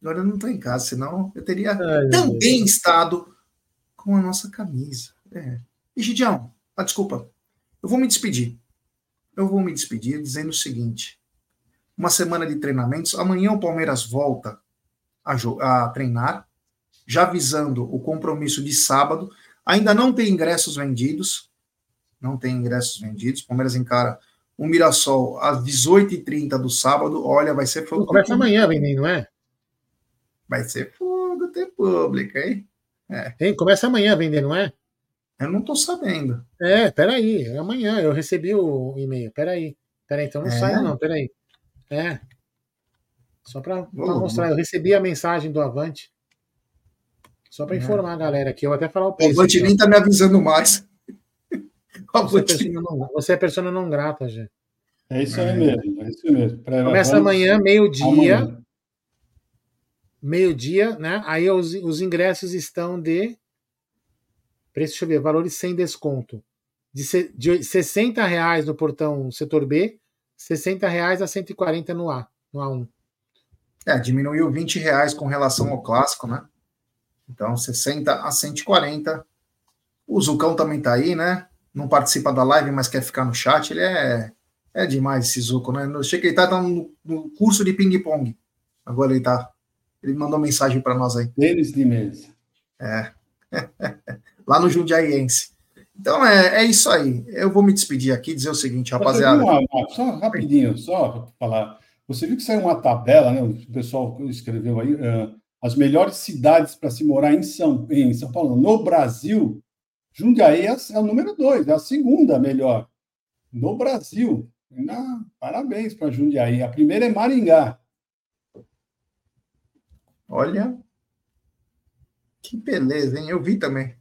Agora eu não tô em casa, senão eu teria Ai, também estado com a nossa camisa. É. E Gidião, ah, desculpa. Eu vou me despedir. Eu vou me despedir dizendo o seguinte: uma semana de treinamentos. Amanhã o Palmeiras volta a, a treinar já visando o compromisso de sábado. Ainda não tem ingressos vendidos. Não tem ingressos vendidos. Palmeiras encara o Mirassol às 18h30 do sábado. Olha, vai ser. Começa amanhã, vem, não é? Vai ser fogo ter público, hein? É. Tem, começa amanhã a vender, não é? Eu não tô sabendo. É, peraí, é amanhã, eu recebi o e-mail, peraí. Peraí, então não é. sai não, peraí. É. Só para mostrar, eu recebi a mensagem do Avante. Só para informar a galera aqui, eu até falar o preço. O Vantilim está me avisando mais. Você é, persona não, você é persona não grata, já. É isso aí é. mesmo, é isso mesmo. Pra, Começa amanhã, meio-dia. Meio-dia, né? Aí os, os ingressos estão de. Preço, deixa eu ver, valores sem desconto. De, de 60 reais no portão setor B, 60 reais a 140 no A, no A1. É, diminuiu 20 reais com relação ao clássico, né? Então, 60 a 140. O Zucão também tá aí, né? Não participa da live, mas quer ficar no chat. Ele é, é demais esse Zuco, né? Eu achei que ele tá no, no curso de ping-pong. Agora ele tá. Ele mandou mensagem para nós aí. Tênis de mesa. É. Lá no Jundiaiense. Então é, é isso aí. Eu vou me despedir aqui dizer o seguinte, rapaziada. Uma, só rapidinho, só para falar. Você viu que saiu uma tabela, né? O pessoal escreveu aí. Uh, as melhores cidades para se morar em São, em São Paulo, no Brasil, Jundiaí é, é o número dois, é a segunda melhor no Brasil. Na, parabéns para Jundiaí. A primeira é Maringá. Olha, que beleza, hein? Eu vi também.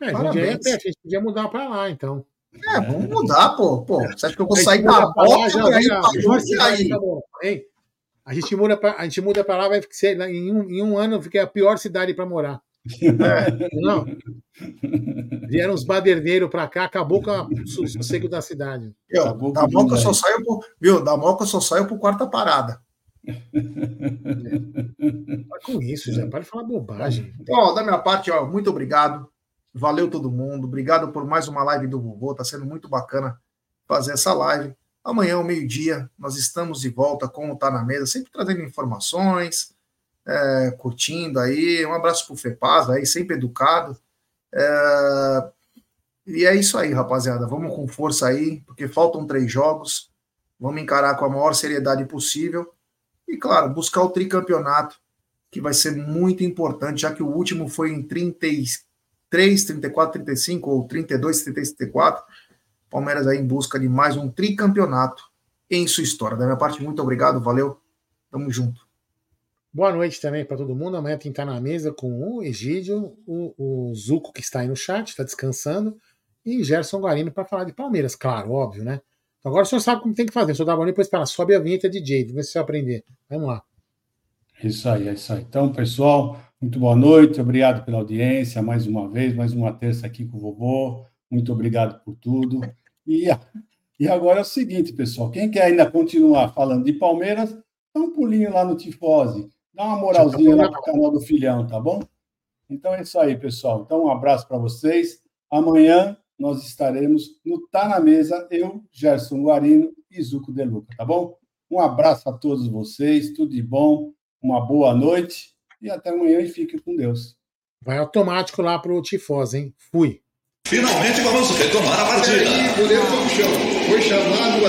É, Jundiaí é perto, a gente podia mudar para lá, então. É, vamos mudar, pô. pô. Você acha que eu vou sair da para para Jundiaí? A gente muda para a gente muda para lá, vai ser em um, em um ano fica a pior cidade para morar. É. Não. Vieram os baderneiros pra cá, acabou com o sossego da cidade. Eu, Acabou da Moca eu só saio pro, viu? Da Moca eu só saio pro quarta parada. Para com isso, já. Para de falar bobagem. Ó, da minha parte, ó, muito obrigado. Valeu todo mundo. Obrigado por mais uma live do vovô. Tá sendo muito bacana fazer essa live. Amanhã, ao meio-dia, nós estamos de volta com o Tá na Mesa, sempre trazendo informações, é, curtindo aí. Um abraço pro Fepaz aí, sempre educado. É, e é isso aí, rapaziada. Vamos com força aí, porque faltam três jogos. Vamos encarar com a maior seriedade possível. E, claro, buscar o tricampeonato, que vai ser muito importante, já que o último foi em 33, 34, 35 ou 32, 33, 34. Palmeiras aí em busca de mais um tricampeonato em sua história. Da minha parte, muito obrigado, valeu. Tamo junto. Boa noite também para todo mundo. Amanhã tem que estar na mesa com o Egídio, o, o Zuco, que está aí no chat, está descansando, e Gerson Guarino para falar de Palmeiras, claro, óbvio, né? Então agora o senhor sabe como tem que fazer. O senhor dá boa noite, depois fala, sobe a vinheta DJ, vamos ver se você aprender. Vamos lá. Isso aí, é isso aí. Então, pessoal, muito boa noite, obrigado pela audiência, mais uma vez, mais uma terça aqui com o vovô. Muito obrigado por tudo. E, e agora é o seguinte, pessoal, quem quer ainda continuar falando de Palmeiras, dá um pulinho lá no Tifose, dá uma moralzinha lá no canal do Filhão, tá bom? Então é isso aí, pessoal. Então, um abraço para vocês. Amanhã nós estaremos no Tá na Mesa, eu, Gerson Guarino e Zuco De Luca, tá bom? Um abraço a todos vocês, tudo de bom, uma boa noite e até amanhã e fique com Deus. Vai automático lá pro Tifose, hein? Fui. Finalmente vamos retomar a partida. Aí, goleiro foi no chão. Foi chamado,